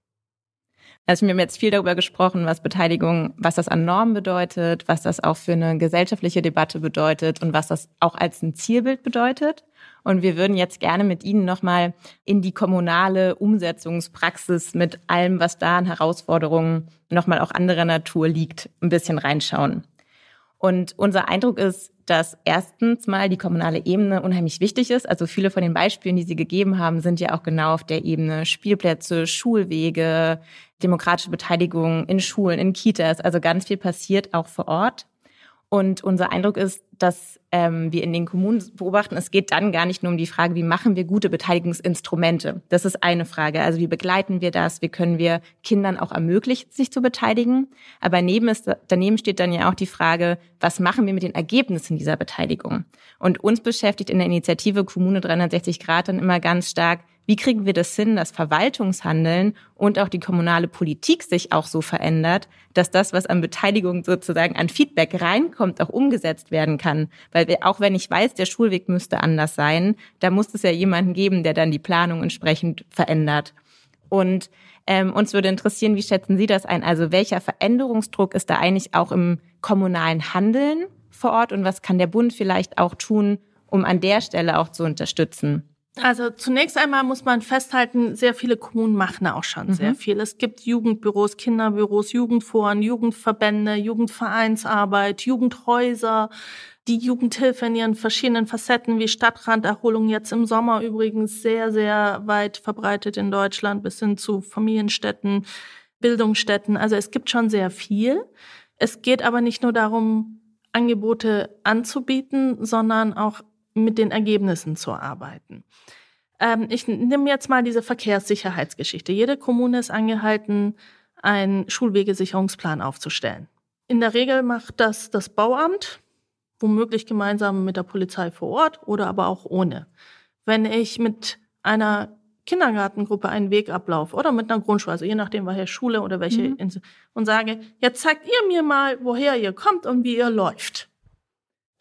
Also wir haben jetzt viel darüber gesprochen, was Beteiligung, was das an Normen bedeutet, was das auch für eine gesellschaftliche Debatte bedeutet und was das auch als ein Zielbild bedeutet. Und wir würden jetzt gerne mit Ihnen nochmal in die kommunale Umsetzungspraxis mit allem, was da an Herausforderungen nochmal auch anderer Natur liegt, ein bisschen reinschauen. Und unser Eindruck ist, dass erstens mal die kommunale Ebene unheimlich wichtig ist. Also viele von den Beispielen, die Sie gegeben haben, sind ja auch genau auf der Ebene Spielplätze, Schulwege, demokratische Beteiligung in Schulen, in Kitas. Also ganz viel passiert auch vor Ort. Und unser Eindruck ist, dass ähm, wir in den Kommunen beobachten, es geht dann gar nicht nur um die Frage, wie machen wir gute Beteiligungsinstrumente. Das ist eine Frage. Also wie begleiten wir das? Wie können wir Kindern auch ermöglichen, sich zu beteiligen? Aber daneben, ist, daneben steht dann ja auch die Frage, was machen wir mit den Ergebnissen dieser Beteiligung? Und uns beschäftigt in der Initiative Kommune 360 Grad dann immer ganz stark, wie kriegen wir das hin, dass Verwaltungshandeln und auch die kommunale Politik sich auch so verändert, dass das, was an Beteiligung sozusagen an Feedback reinkommt, auch umgesetzt werden kann? Weil wir, auch wenn ich weiß, der Schulweg müsste anders sein, da muss es ja jemanden geben, der dann die Planung entsprechend verändert. Und ähm, uns würde interessieren, wie schätzen Sie das ein? Also welcher Veränderungsdruck ist da eigentlich auch im kommunalen Handeln vor Ort und was kann der Bund vielleicht auch tun, um an der Stelle auch zu unterstützen? Also zunächst einmal muss man festhalten, sehr viele Kommunen machen auch schon mhm. sehr viel. Es gibt Jugendbüros, Kinderbüros, Jugendforen, Jugendverbände, Jugendvereinsarbeit, Jugendhäuser, die Jugendhilfe in ihren verschiedenen Facetten wie Stadtranderholung jetzt im Sommer übrigens sehr, sehr weit verbreitet in Deutschland bis hin zu Familienstädten, Bildungsstätten. Also es gibt schon sehr viel. Es geht aber nicht nur darum, Angebote anzubieten, sondern auch mit den Ergebnissen zu arbeiten. Ähm, ich nehme jetzt mal diese Verkehrssicherheitsgeschichte. Jede Kommune ist angehalten, einen Schulwegesicherungsplan aufzustellen. In der Regel macht das das Bauamt, womöglich gemeinsam mit der Polizei vor Ort oder aber auch ohne. Wenn ich mit einer Kindergartengruppe einen Weg ablaufe oder mit einer Grundschule, also je nachdem, welche Schule oder welche, mhm. und sage, jetzt zeigt ihr mir mal, woher ihr kommt und wie ihr läuft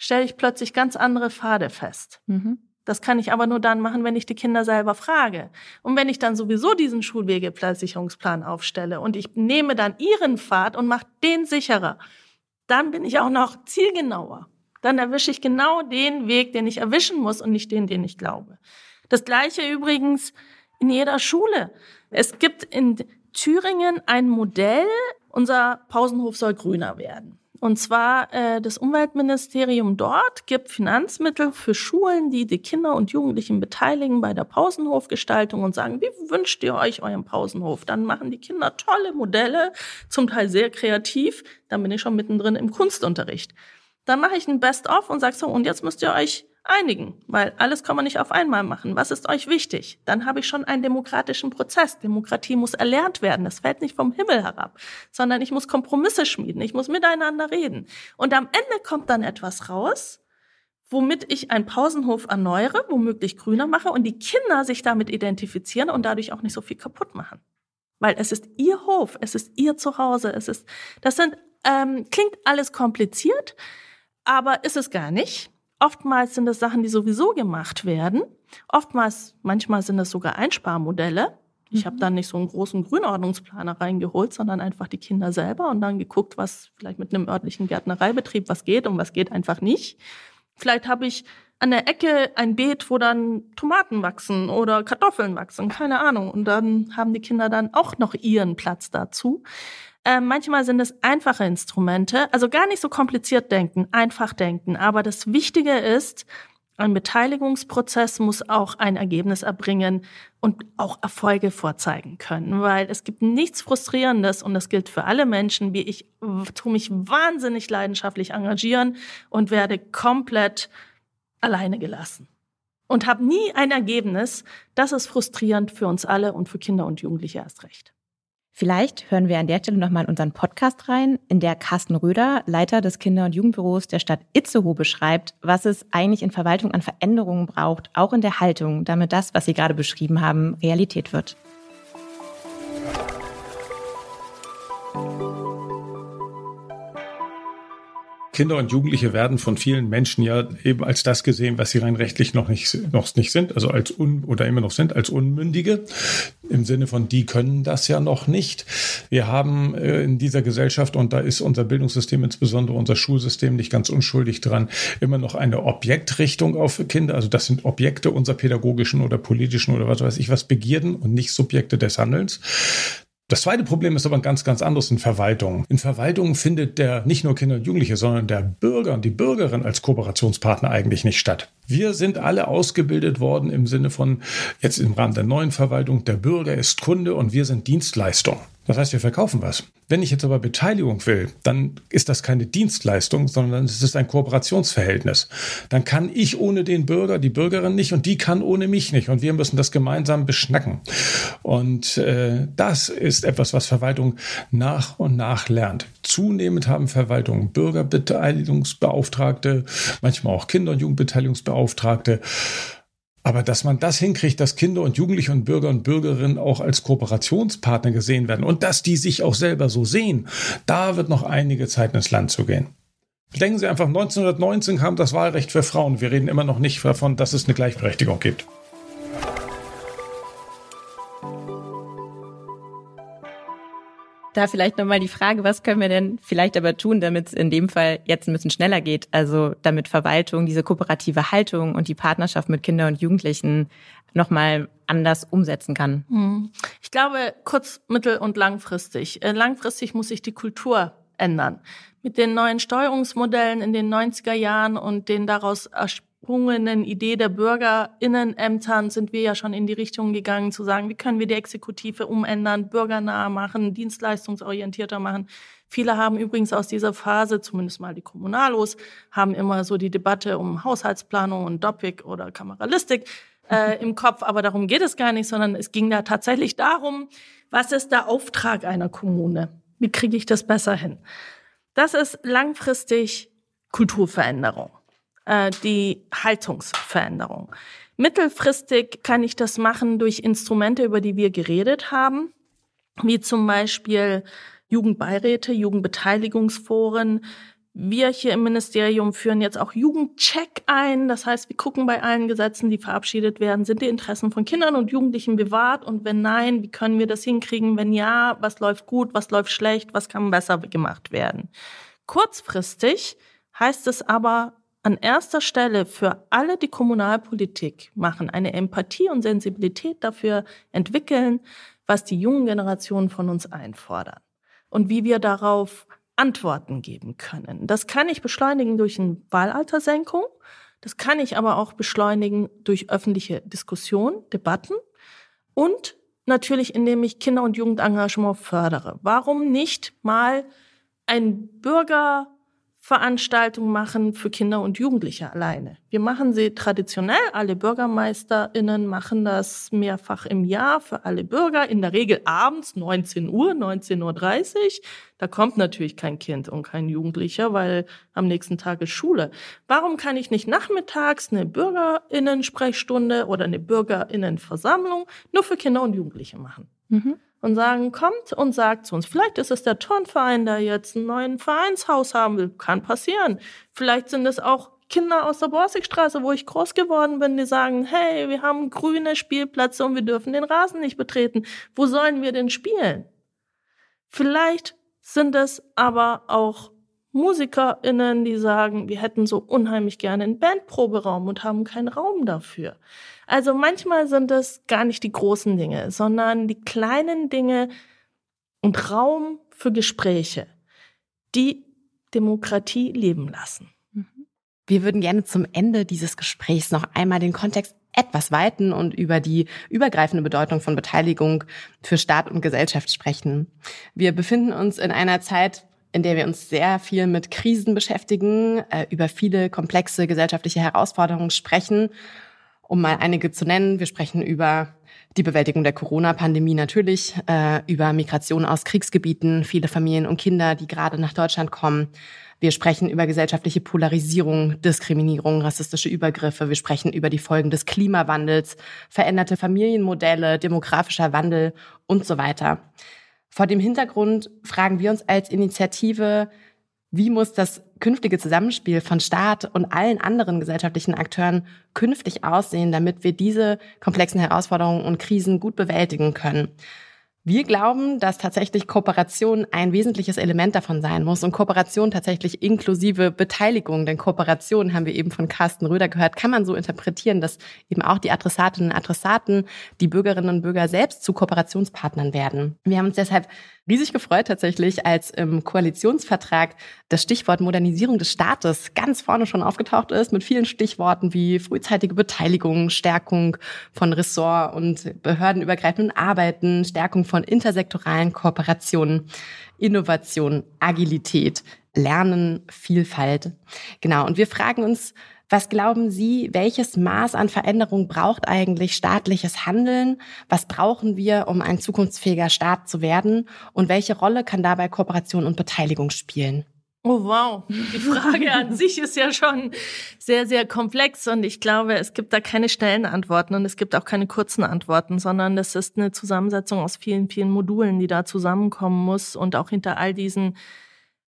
stelle ich plötzlich ganz andere Pfade fest. Mhm. Das kann ich aber nur dann machen, wenn ich die Kinder selber frage. Und wenn ich dann sowieso diesen Schulwegesicherungsplan aufstelle und ich nehme dann ihren Pfad und mache den sicherer, dann bin ich auch noch zielgenauer. Dann erwische ich genau den Weg, den ich erwischen muss und nicht den, den ich glaube. Das gleiche übrigens in jeder Schule. Es gibt in Thüringen ein Modell, unser Pausenhof soll grüner werden. Und zwar äh, das Umweltministerium dort gibt Finanzmittel für Schulen, die die Kinder und Jugendlichen beteiligen bei der Pausenhofgestaltung und sagen, wie wünscht ihr euch euren Pausenhof? Dann machen die Kinder tolle Modelle, zum Teil sehr kreativ. Dann bin ich schon mittendrin im Kunstunterricht. Dann mache ich ein Best-of und sage so, und jetzt müsst ihr euch einigen, weil alles kann man nicht auf einmal machen. Was ist euch wichtig? Dann habe ich schon einen demokratischen Prozess. Demokratie muss erlernt werden. Das fällt nicht vom Himmel herab, sondern ich muss Kompromisse schmieden. Ich muss miteinander reden. Und am Ende kommt dann etwas raus, womit ich einen Pausenhof erneuere, womöglich grüner mache und die Kinder sich damit identifizieren und dadurch auch nicht so viel kaputt machen. Weil es ist ihr Hof, es ist ihr Zuhause, es ist, das sind, ähm, klingt alles kompliziert, aber ist es gar nicht. Oftmals sind es Sachen, die sowieso gemacht werden. Oftmals, manchmal sind es sogar Einsparmodelle. Ich mhm. habe dann nicht so einen großen Grünordnungsplaner reingeholt, sondern einfach die Kinder selber und dann geguckt, was vielleicht mit einem örtlichen Gärtnereibetrieb was geht und was geht einfach nicht. Vielleicht habe ich an der Ecke ein Beet, wo dann Tomaten wachsen oder Kartoffeln wachsen, keine Ahnung. Und dann haben die Kinder dann auch noch ihren Platz dazu. Äh, manchmal sind es einfache Instrumente, also gar nicht so kompliziert denken, einfach denken. Aber das Wichtige ist, ein Beteiligungsprozess muss auch ein Ergebnis erbringen und auch Erfolge vorzeigen können, weil es gibt nichts Frustrierendes und das gilt für alle Menschen, wie ich tue mich wahnsinnig leidenschaftlich engagieren und werde komplett alleine gelassen und habe nie ein Ergebnis. Das ist frustrierend für uns alle und für Kinder und Jugendliche erst recht. Vielleicht hören wir an der Stelle nochmal in unseren Podcast rein, in der Carsten Röder, Leiter des Kinder- und Jugendbüros der Stadt Itzehoe, beschreibt, was es eigentlich in Verwaltung an Veränderungen braucht, auch in der Haltung, damit das, was Sie gerade beschrieben haben, Realität wird. Kinder und Jugendliche werden von vielen Menschen ja eben als das gesehen, was sie rein rechtlich noch nicht, noch nicht sind, also als un oder immer noch sind, als Unmündige. Im Sinne von, die können das ja noch nicht. Wir haben äh, in dieser Gesellschaft, und da ist unser Bildungssystem, insbesondere unser Schulsystem, nicht ganz unschuldig dran, immer noch eine Objektrichtung auf Kinder. Also das sind Objekte unserer pädagogischen oder politischen oder was weiß ich was Begierden und nicht Subjekte des Handelns. Das zweite Problem ist aber ein ganz, ganz anderes in Verwaltungen. In Verwaltungen findet der nicht nur Kinder und Jugendliche, sondern der Bürger und die Bürgerin als Kooperationspartner eigentlich nicht statt. Wir sind alle ausgebildet worden im Sinne von jetzt im Rahmen der neuen Verwaltung, der Bürger ist Kunde und wir sind Dienstleistung. Das heißt, wir verkaufen was. Wenn ich jetzt aber Beteiligung will, dann ist das keine Dienstleistung, sondern es ist ein Kooperationsverhältnis. Dann kann ich ohne den Bürger, die Bürgerin nicht und die kann ohne mich nicht. Und wir müssen das gemeinsam beschnacken. Und äh, das ist etwas, was Verwaltung nach und nach lernt. Zunehmend haben Verwaltungen Bürgerbeteiligungsbeauftragte, manchmal auch Kinder- und Jugendbeteiligungsbeauftragte. Aber dass man das hinkriegt, dass Kinder und Jugendliche und Bürger und Bürgerinnen auch als Kooperationspartner gesehen werden und dass die sich auch selber so sehen, da wird noch einige Zeit ins Land zu gehen. Denken Sie einfach, 1919 kam das Wahlrecht für Frauen. Wir reden immer noch nicht davon, dass es eine Gleichberechtigung gibt. Da vielleicht nochmal die Frage, was können wir denn vielleicht aber tun, damit es in dem Fall jetzt ein bisschen schneller geht? Also damit Verwaltung diese kooperative Haltung und die Partnerschaft mit Kindern und Jugendlichen nochmal anders umsetzen kann? Hm. Ich glaube, kurz-, mittel- und langfristig. Äh, langfristig muss sich die Kultur ändern. Mit den neuen Steuerungsmodellen in den 90er Jahren und den daraus ursprunglichen Idee der Bürgerinnenämtern sind wir ja schon in die Richtung gegangen, zu sagen, wie können wir die Exekutive umändern, bürgernah machen, dienstleistungsorientierter machen. Viele haben übrigens aus dieser Phase, zumindest mal die Kommunalos, haben immer so die Debatte um Haushaltsplanung und Doppik oder Kameralistik äh, im Kopf, aber darum geht es gar nicht, sondern es ging da tatsächlich darum, was ist der Auftrag einer Kommune? Wie kriege ich das besser hin? Das ist langfristig Kulturveränderung äh, die Haltungsveränderung. Mittelfristig kann ich das machen durch Instrumente, über die wir geredet haben, wie zum Beispiel Jugendbeiräte, Jugendbeteiligungsforen. Wir hier im Ministerium führen jetzt auch Jugendcheck ein. Das heißt, wir gucken bei allen Gesetzen, die verabschiedet werden, sind die Interessen von Kindern und Jugendlichen bewahrt? Und wenn nein, wie können wir das hinkriegen? Wenn ja, was läuft gut, was läuft schlecht, was kann besser gemacht werden? Kurzfristig heißt es aber, an erster Stelle für alle, die Kommunalpolitik machen, eine Empathie und Sensibilität dafür entwickeln, was die jungen Generationen von uns einfordern und wie wir darauf Antworten geben können. Das kann ich beschleunigen durch eine Wahlaltersenkung. Das kann ich aber auch beschleunigen durch öffentliche Diskussion, Debatten und natürlich, indem ich Kinder- und Jugendengagement fördere. Warum nicht mal ein Bürger Veranstaltungen machen für Kinder und Jugendliche alleine. Wir machen sie traditionell, alle BürgermeisterInnen machen das mehrfach im Jahr für alle Bürger, in der Regel abends 19 Uhr, 19.30 Uhr. Da kommt natürlich kein Kind und kein Jugendlicher, weil am nächsten Tag ist Schule. Warum kann ich nicht nachmittags eine BürgerInnen-Sprechstunde oder eine BürgerInnen-Versammlung nur für Kinder und Jugendliche machen? Mhm und sagen, kommt und sagt zu uns. Vielleicht ist es der Turnverein, der jetzt einen neuen Vereinshaus haben will. Kann passieren. Vielleicht sind es auch Kinder aus der Borsigstraße, wo ich groß geworden bin, die sagen, hey, wir haben grüne Spielplätze und wir dürfen den Rasen nicht betreten. Wo sollen wir denn spielen? Vielleicht sind es aber auch MusikerInnen, die sagen, wir hätten so unheimlich gerne einen Bandproberaum und haben keinen Raum dafür. Also manchmal sind es gar nicht die großen Dinge, sondern die kleinen Dinge und Raum für Gespräche, die Demokratie leben lassen. Mhm. Wir würden gerne zum Ende dieses Gesprächs noch einmal den Kontext etwas weiten und über die übergreifende Bedeutung von Beteiligung für Staat und Gesellschaft sprechen. Wir befinden uns in einer Zeit, in der wir uns sehr viel mit Krisen beschäftigen, äh, über viele komplexe gesellschaftliche Herausforderungen sprechen um mal einige zu nennen. Wir sprechen über die Bewältigung der Corona-Pandemie natürlich, äh, über Migration aus Kriegsgebieten, viele Familien und Kinder, die gerade nach Deutschland kommen. Wir sprechen über gesellschaftliche Polarisierung, Diskriminierung, rassistische Übergriffe. Wir sprechen über die Folgen des Klimawandels, veränderte Familienmodelle, demografischer Wandel und so weiter. Vor dem Hintergrund fragen wir uns als Initiative, wie muss das künftige Zusammenspiel von Staat und allen anderen gesellschaftlichen Akteuren künftig aussehen, damit wir diese komplexen Herausforderungen und Krisen gut bewältigen können? Wir glauben, dass tatsächlich Kooperation ein wesentliches Element davon sein muss und Kooperation tatsächlich inklusive Beteiligung. Denn Kooperation, haben wir eben von Carsten Röder gehört, kann man so interpretieren, dass eben auch die Adressatinnen und Adressaten, die Bürgerinnen und Bürger selbst zu Kooperationspartnern werden. Wir haben uns deshalb riesig gefreut tatsächlich, als im Koalitionsvertrag das Stichwort Modernisierung des Staates ganz vorne schon aufgetaucht ist, mit vielen Stichworten wie frühzeitige Beteiligung, Stärkung von Ressort- und behördenübergreifenden Arbeiten, Stärkung von intersektoralen Kooperationen, Innovation, Agilität, Lernen, Vielfalt. Genau. Und wir fragen uns, was glauben Sie, welches Maß an Veränderung braucht eigentlich staatliches Handeln? Was brauchen wir, um ein zukunftsfähiger Staat zu werden? Und welche Rolle kann dabei Kooperation und Beteiligung spielen? Oh wow, die Frage an sich ist ja schon sehr, sehr komplex und ich glaube, es gibt da keine schnellen Antworten und es gibt auch keine kurzen Antworten, sondern das ist eine Zusammensetzung aus vielen, vielen Modulen, die da zusammenkommen muss und auch hinter all diesen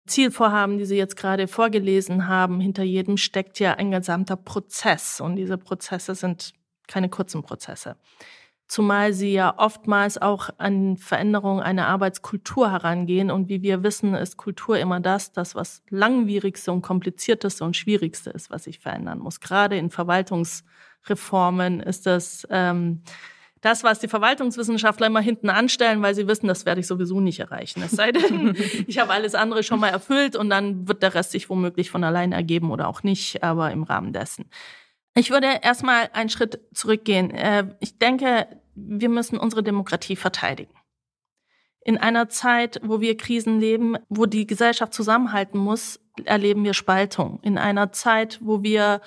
Zielvorhaben, die Sie jetzt gerade vorgelesen haben, hinter jedem steckt ja ein gesamter Prozess. Und diese Prozesse sind keine kurzen Prozesse. Zumal sie ja oftmals auch an Veränderungen einer Arbeitskultur herangehen. Und wie wir wissen, ist Kultur immer das, das was langwierigste und komplizierteste und schwierigste ist, was sich verändern muss. Gerade in Verwaltungsreformen ist das ähm, das, was die Verwaltungswissenschaftler immer hinten anstellen, weil sie wissen, das werde ich sowieso nicht erreichen. Es sei denn, ich habe alles andere schon mal erfüllt und dann wird der Rest sich womöglich von allein ergeben oder auch nicht, aber im Rahmen dessen. Ich würde erstmal einen Schritt zurückgehen. Äh, ich denke, wir müssen unsere Demokratie verteidigen. In einer Zeit, wo wir Krisen leben, wo die Gesellschaft zusammenhalten muss, erleben wir Spaltung. In einer Zeit, wo wir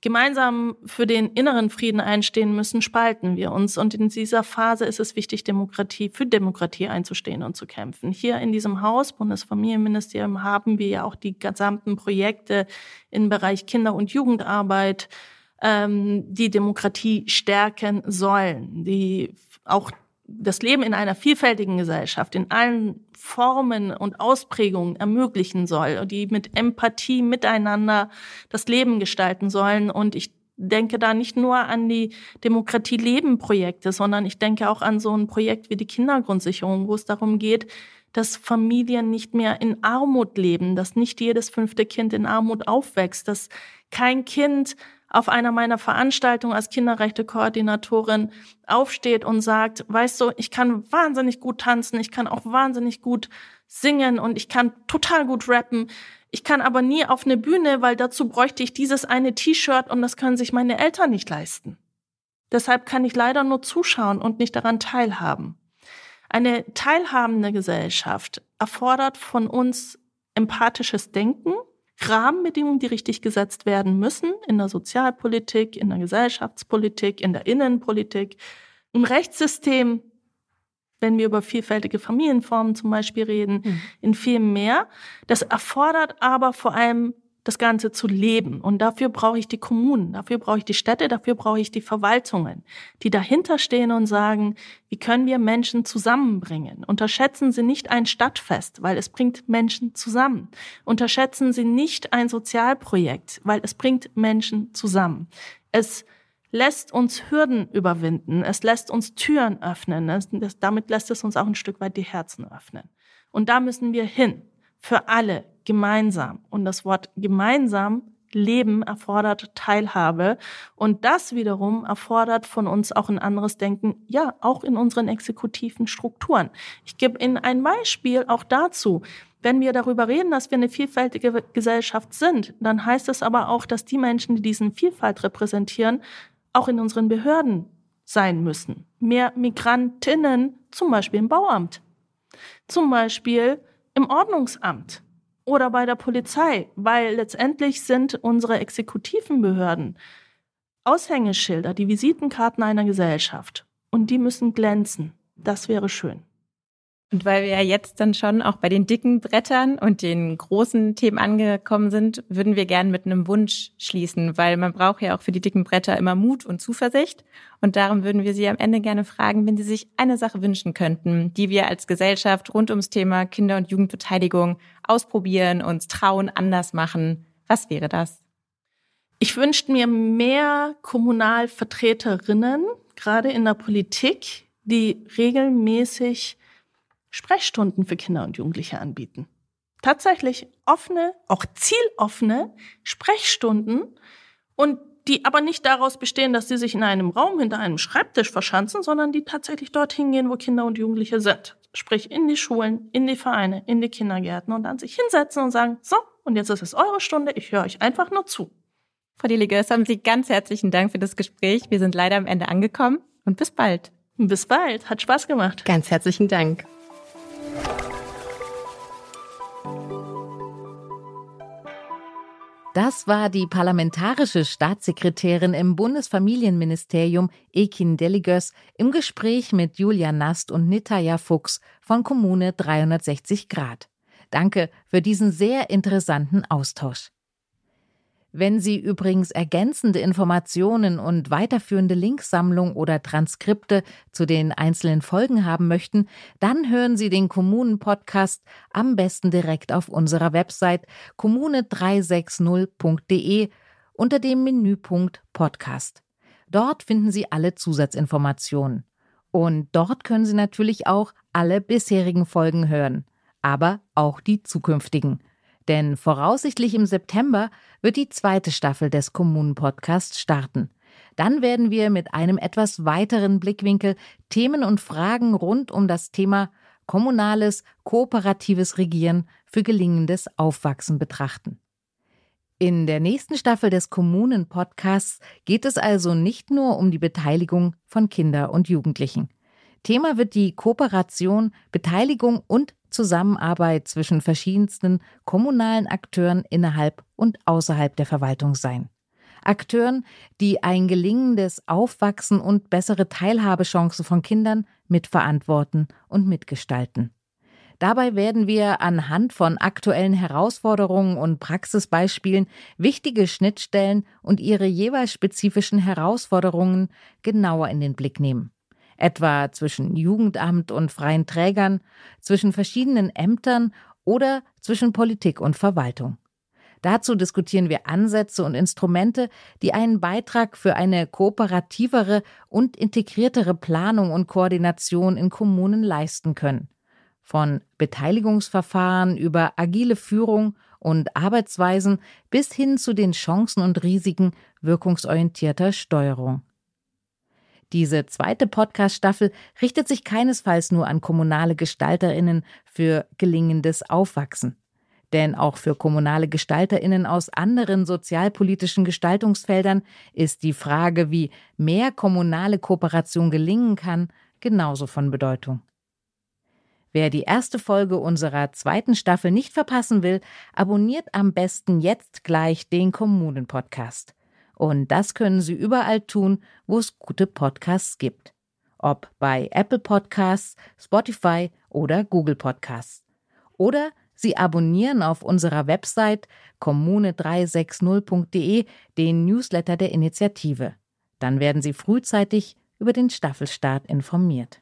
gemeinsam für den inneren Frieden einstehen müssen, spalten wir uns. Und in dieser Phase ist es wichtig, Demokratie, für Demokratie einzustehen und zu kämpfen. Hier in diesem Haus, Bundesfamilienministerium, haben wir ja auch die gesamten Projekte im Bereich Kinder- und Jugendarbeit, ähm, die Demokratie stärken sollen, die auch das Leben in einer vielfältigen Gesellschaft in allen Formen und Ausprägungen ermöglichen soll, die mit Empathie miteinander das Leben gestalten sollen. Und ich denke da nicht nur an die Demokratie-Leben-Projekte, sondern ich denke auch an so ein Projekt wie die Kindergrundsicherung, wo es darum geht, dass Familien nicht mehr in Armut leben, dass nicht jedes fünfte Kind in Armut aufwächst, dass kein Kind auf einer meiner Veranstaltungen als Kinderrechte-Koordinatorin aufsteht und sagt, weißt du, ich kann wahnsinnig gut tanzen, ich kann auch wahnsinnig gut singen und ich kann total gut rappen. Ich kann aber nie auf eine Bühne, weil dazu bräuchte ich dieses eine T-Shirt und das können sich meine Eltern nicht leisten. Deshalb kann ich leider nur zuschauen und nicht daran teilhaben. Eine teilhabende Gesellschaft erfordert von uns empathisches Denken, Rahmenbedingungen, die richtig gesetzt werden müssen in der Sozialpolitik, in der Gesellschaftspolitik, in der Innenpolitik, im Rechtssystem, wenn wir über vielfältige Familienformen zum Beispiel reden, mhm. in viel mehr. Das erfordert aber vor allem das Ganze zu leben. Und dafür brauche ich die Kommunen, dafür brauche ich die Städte, dafür brauche ich die Verwaltungen, die dahinter stehen und sagen, wie können wir Menschen zusammenbringen? Unterschätzen Sie nicht ein Stadtfest, weil es bringt Menschen zusammen. Unterschätzen Sie nicht ein Sozialprojekt, weil es bringt Menschen zusammen. Es lässt uns Hürden überwinden, es lässt uns Türen öffnen, es, damit lässt es uns auch ein Stück weit die Herzen öffnen. Und da müssen wir hin, für alle gemeinsam. Und das Wort gemeinsam Leben erfordert Teilhabe. Und das wiederum erfordert von uns auch ein anderes Denken, ja, auch in unseren exekutiven Strukturen. Ich gebe Ihnen ein Beispiel auch dazu. Wenn wir darüber reden, dass wir eine vielfältige Gesellschaft sind, dann heißt es aber auch, dass die Menschen, die diesen Vielfalt repräsentieren, auch in unseren Behörden sein müssen. Mehr Migrantinnen, zum Beispiel im Bauamt, zum Beispiel im Ordnungsamt oder bei der Polizei, weil letztendlich sind unsere exekutiven Behörden Aushängeschilder, die Visitenkarten einer Gesellschaft. Und die müssen glänzen. Das wäre schön. Und weil wir ja jetzt dann schon auch bei den dicken Brettern und den großen Themen angekommen sind, würden wir gerne mit einem Wunsch schließen, weil man braucht ja auch für die dicken Bretter immer Mut und Zuversicht. Und darum würden wir Sie am Ende gerne fragen, wenn Sie sich eine Sache wünschen könnten, die wir als Gesellschaft rund ums Thema Kinder- und Jugendbeteiligung ausprobieren, uns trauen, anders machen. Was wäre das? Ich wünschte mir mehr Kommunalvertreterinnen, gerade in der Politik, die regelmäßig Sprechstunden für Kinder und Jugendliche anbieten. Tatsächlich offene, auch zieloffene Sprechstunden und die aber nicht daraus bestehen, dass sie sich in einem Raum hinter einem Schreibtisch verschanzen, sondern die tatsächlich dorthin gehen, wo Kinder und Jugendliche sind. Sprich in die Schulen, in die Vereine, in die Kindergärten und dann sich hinsetzen und sagen, so, und jetzt ist es eure Stunde, ich höre euch einfach nur zu. Frau Deliges, haben Sie ganz herzlichen Dank für das Gespräch. Wir sind leider am Ende angekommen und bis bald. Bis bald, hat Spaß gemacht. Ganz herzlichen Dank. Das war die parlamentarische Staatssekretärin im Bundesfamilienministerium Ekin Deligös im Gespräch mit Julia Nast und Nitaya Fuchs von Kommune 360 Grad. Danke für diesen sehr interessanten Austausch. Wenn Sie übrigens ergänzende Informationen und weiterführende Linksammlung oder Transkripte zu den einzelnen Folgen haben möchten, dann hören Sie den Kommunen-Podcast am besten direkt auf unserer Website kommune360.de unter dem Menüpunkt Podcast. Dort finden Sie alle Zusatzinformationen. Und dort können Sie natürlich auch alle bisherigen Folgen hören, aber auch die zukünftigen. Denn voraussichtlich im September wird die zweite Staffel des Kommunen-Podcasts starten. Dann werden wir mit einem etwas weiteren Blickwinkel Themen und Fragen rund um das Thema kommunales, kooperatives Regieren für gelingendes Aufwachsen betrachten. In der nächsten Staffel des Kommunen-Podcasts geht es also nicht nur um die Beteiligung von Kinder und Jugendlichen. Thema wird die Kooperation, Beteiligung und Zusammenarbeit zwischen verschiedensten kommunalen Akteuren innerhalb und außerhalb der Verwaltung sein. Akteuren, die ein gelingendes Aufwachsen und bessere Teilhabechancen von Kindern mitverantworten und mitgestalten. Dabei werden wir anhand von aktuellen Herausforderungen und Praxisbeispielen wichtige Schnittstellen und ihre jeweils spezifischen Herausforderungen genauer in den Blick nehmen etwa zwischen Jugendamt und freien Trägern, zwischen verschiedenen Ämtern oder zwischen Politik und Verwaltung. Dazu diskutieren wir Ansätze und Instrumente, die einen Beitrag für eine kooperativere und integriertere Planung und Koordination in Kommunen leisten können. Von Beteiligungsverfahren über agile Führung und Arbeitsweisen bis hin zu den Chancen und Risiken wirkungsorientierter Steuerung. Diese zweite Podcast-Staffel richtet sich keinesfalls nur an kommunale GestalterInnen für gelingendes Aufwachsen. Denn auch für kommunale GestalterInnen aus anderen sozialpolitischen Gestaltungsfeldern ist die Frage, wie mehr kommunale Kooperation gelingen kann, genauso von Bedeutung. Wer die erste Folge unserer zweiten Staffel nicht verpassen will, abonniert am besten jetzt gleich den Kommunen-Podcast. Und das können Sie überall tun, wo es gute Podcasts gibt. Ob bei Apple Podcasts, Spotify oder Google Podcasts. Oder Sie abonnieren auf unserer Website kommune360.de den Newsletter der Initiative. Dann werden Sie frühzeitig über den Staffelstart informiert.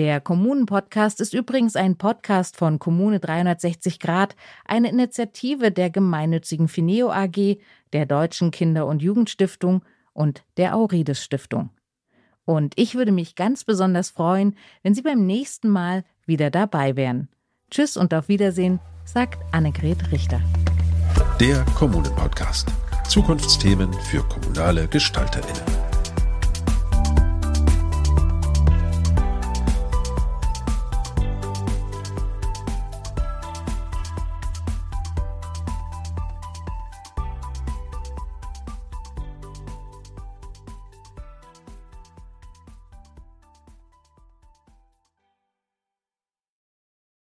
Der Kommunen-Podcast ist übrigens ein Podcast von Kommune 360 Grad, eine Initiative der gemeinnützigen Fineo AG, der Deutschen Kinder- und Jugendstiftung und der Aurides Stiftung. Und ich würde mich ganz besonders freuen, wenn Sie beim nächsten Mal wieder dabei wären. Tschüss und auf Wiedersehen, sagt Annegret Richter. Der Kommunen-Podcast. Zukunftsthemen für kommunale GestalterInnen.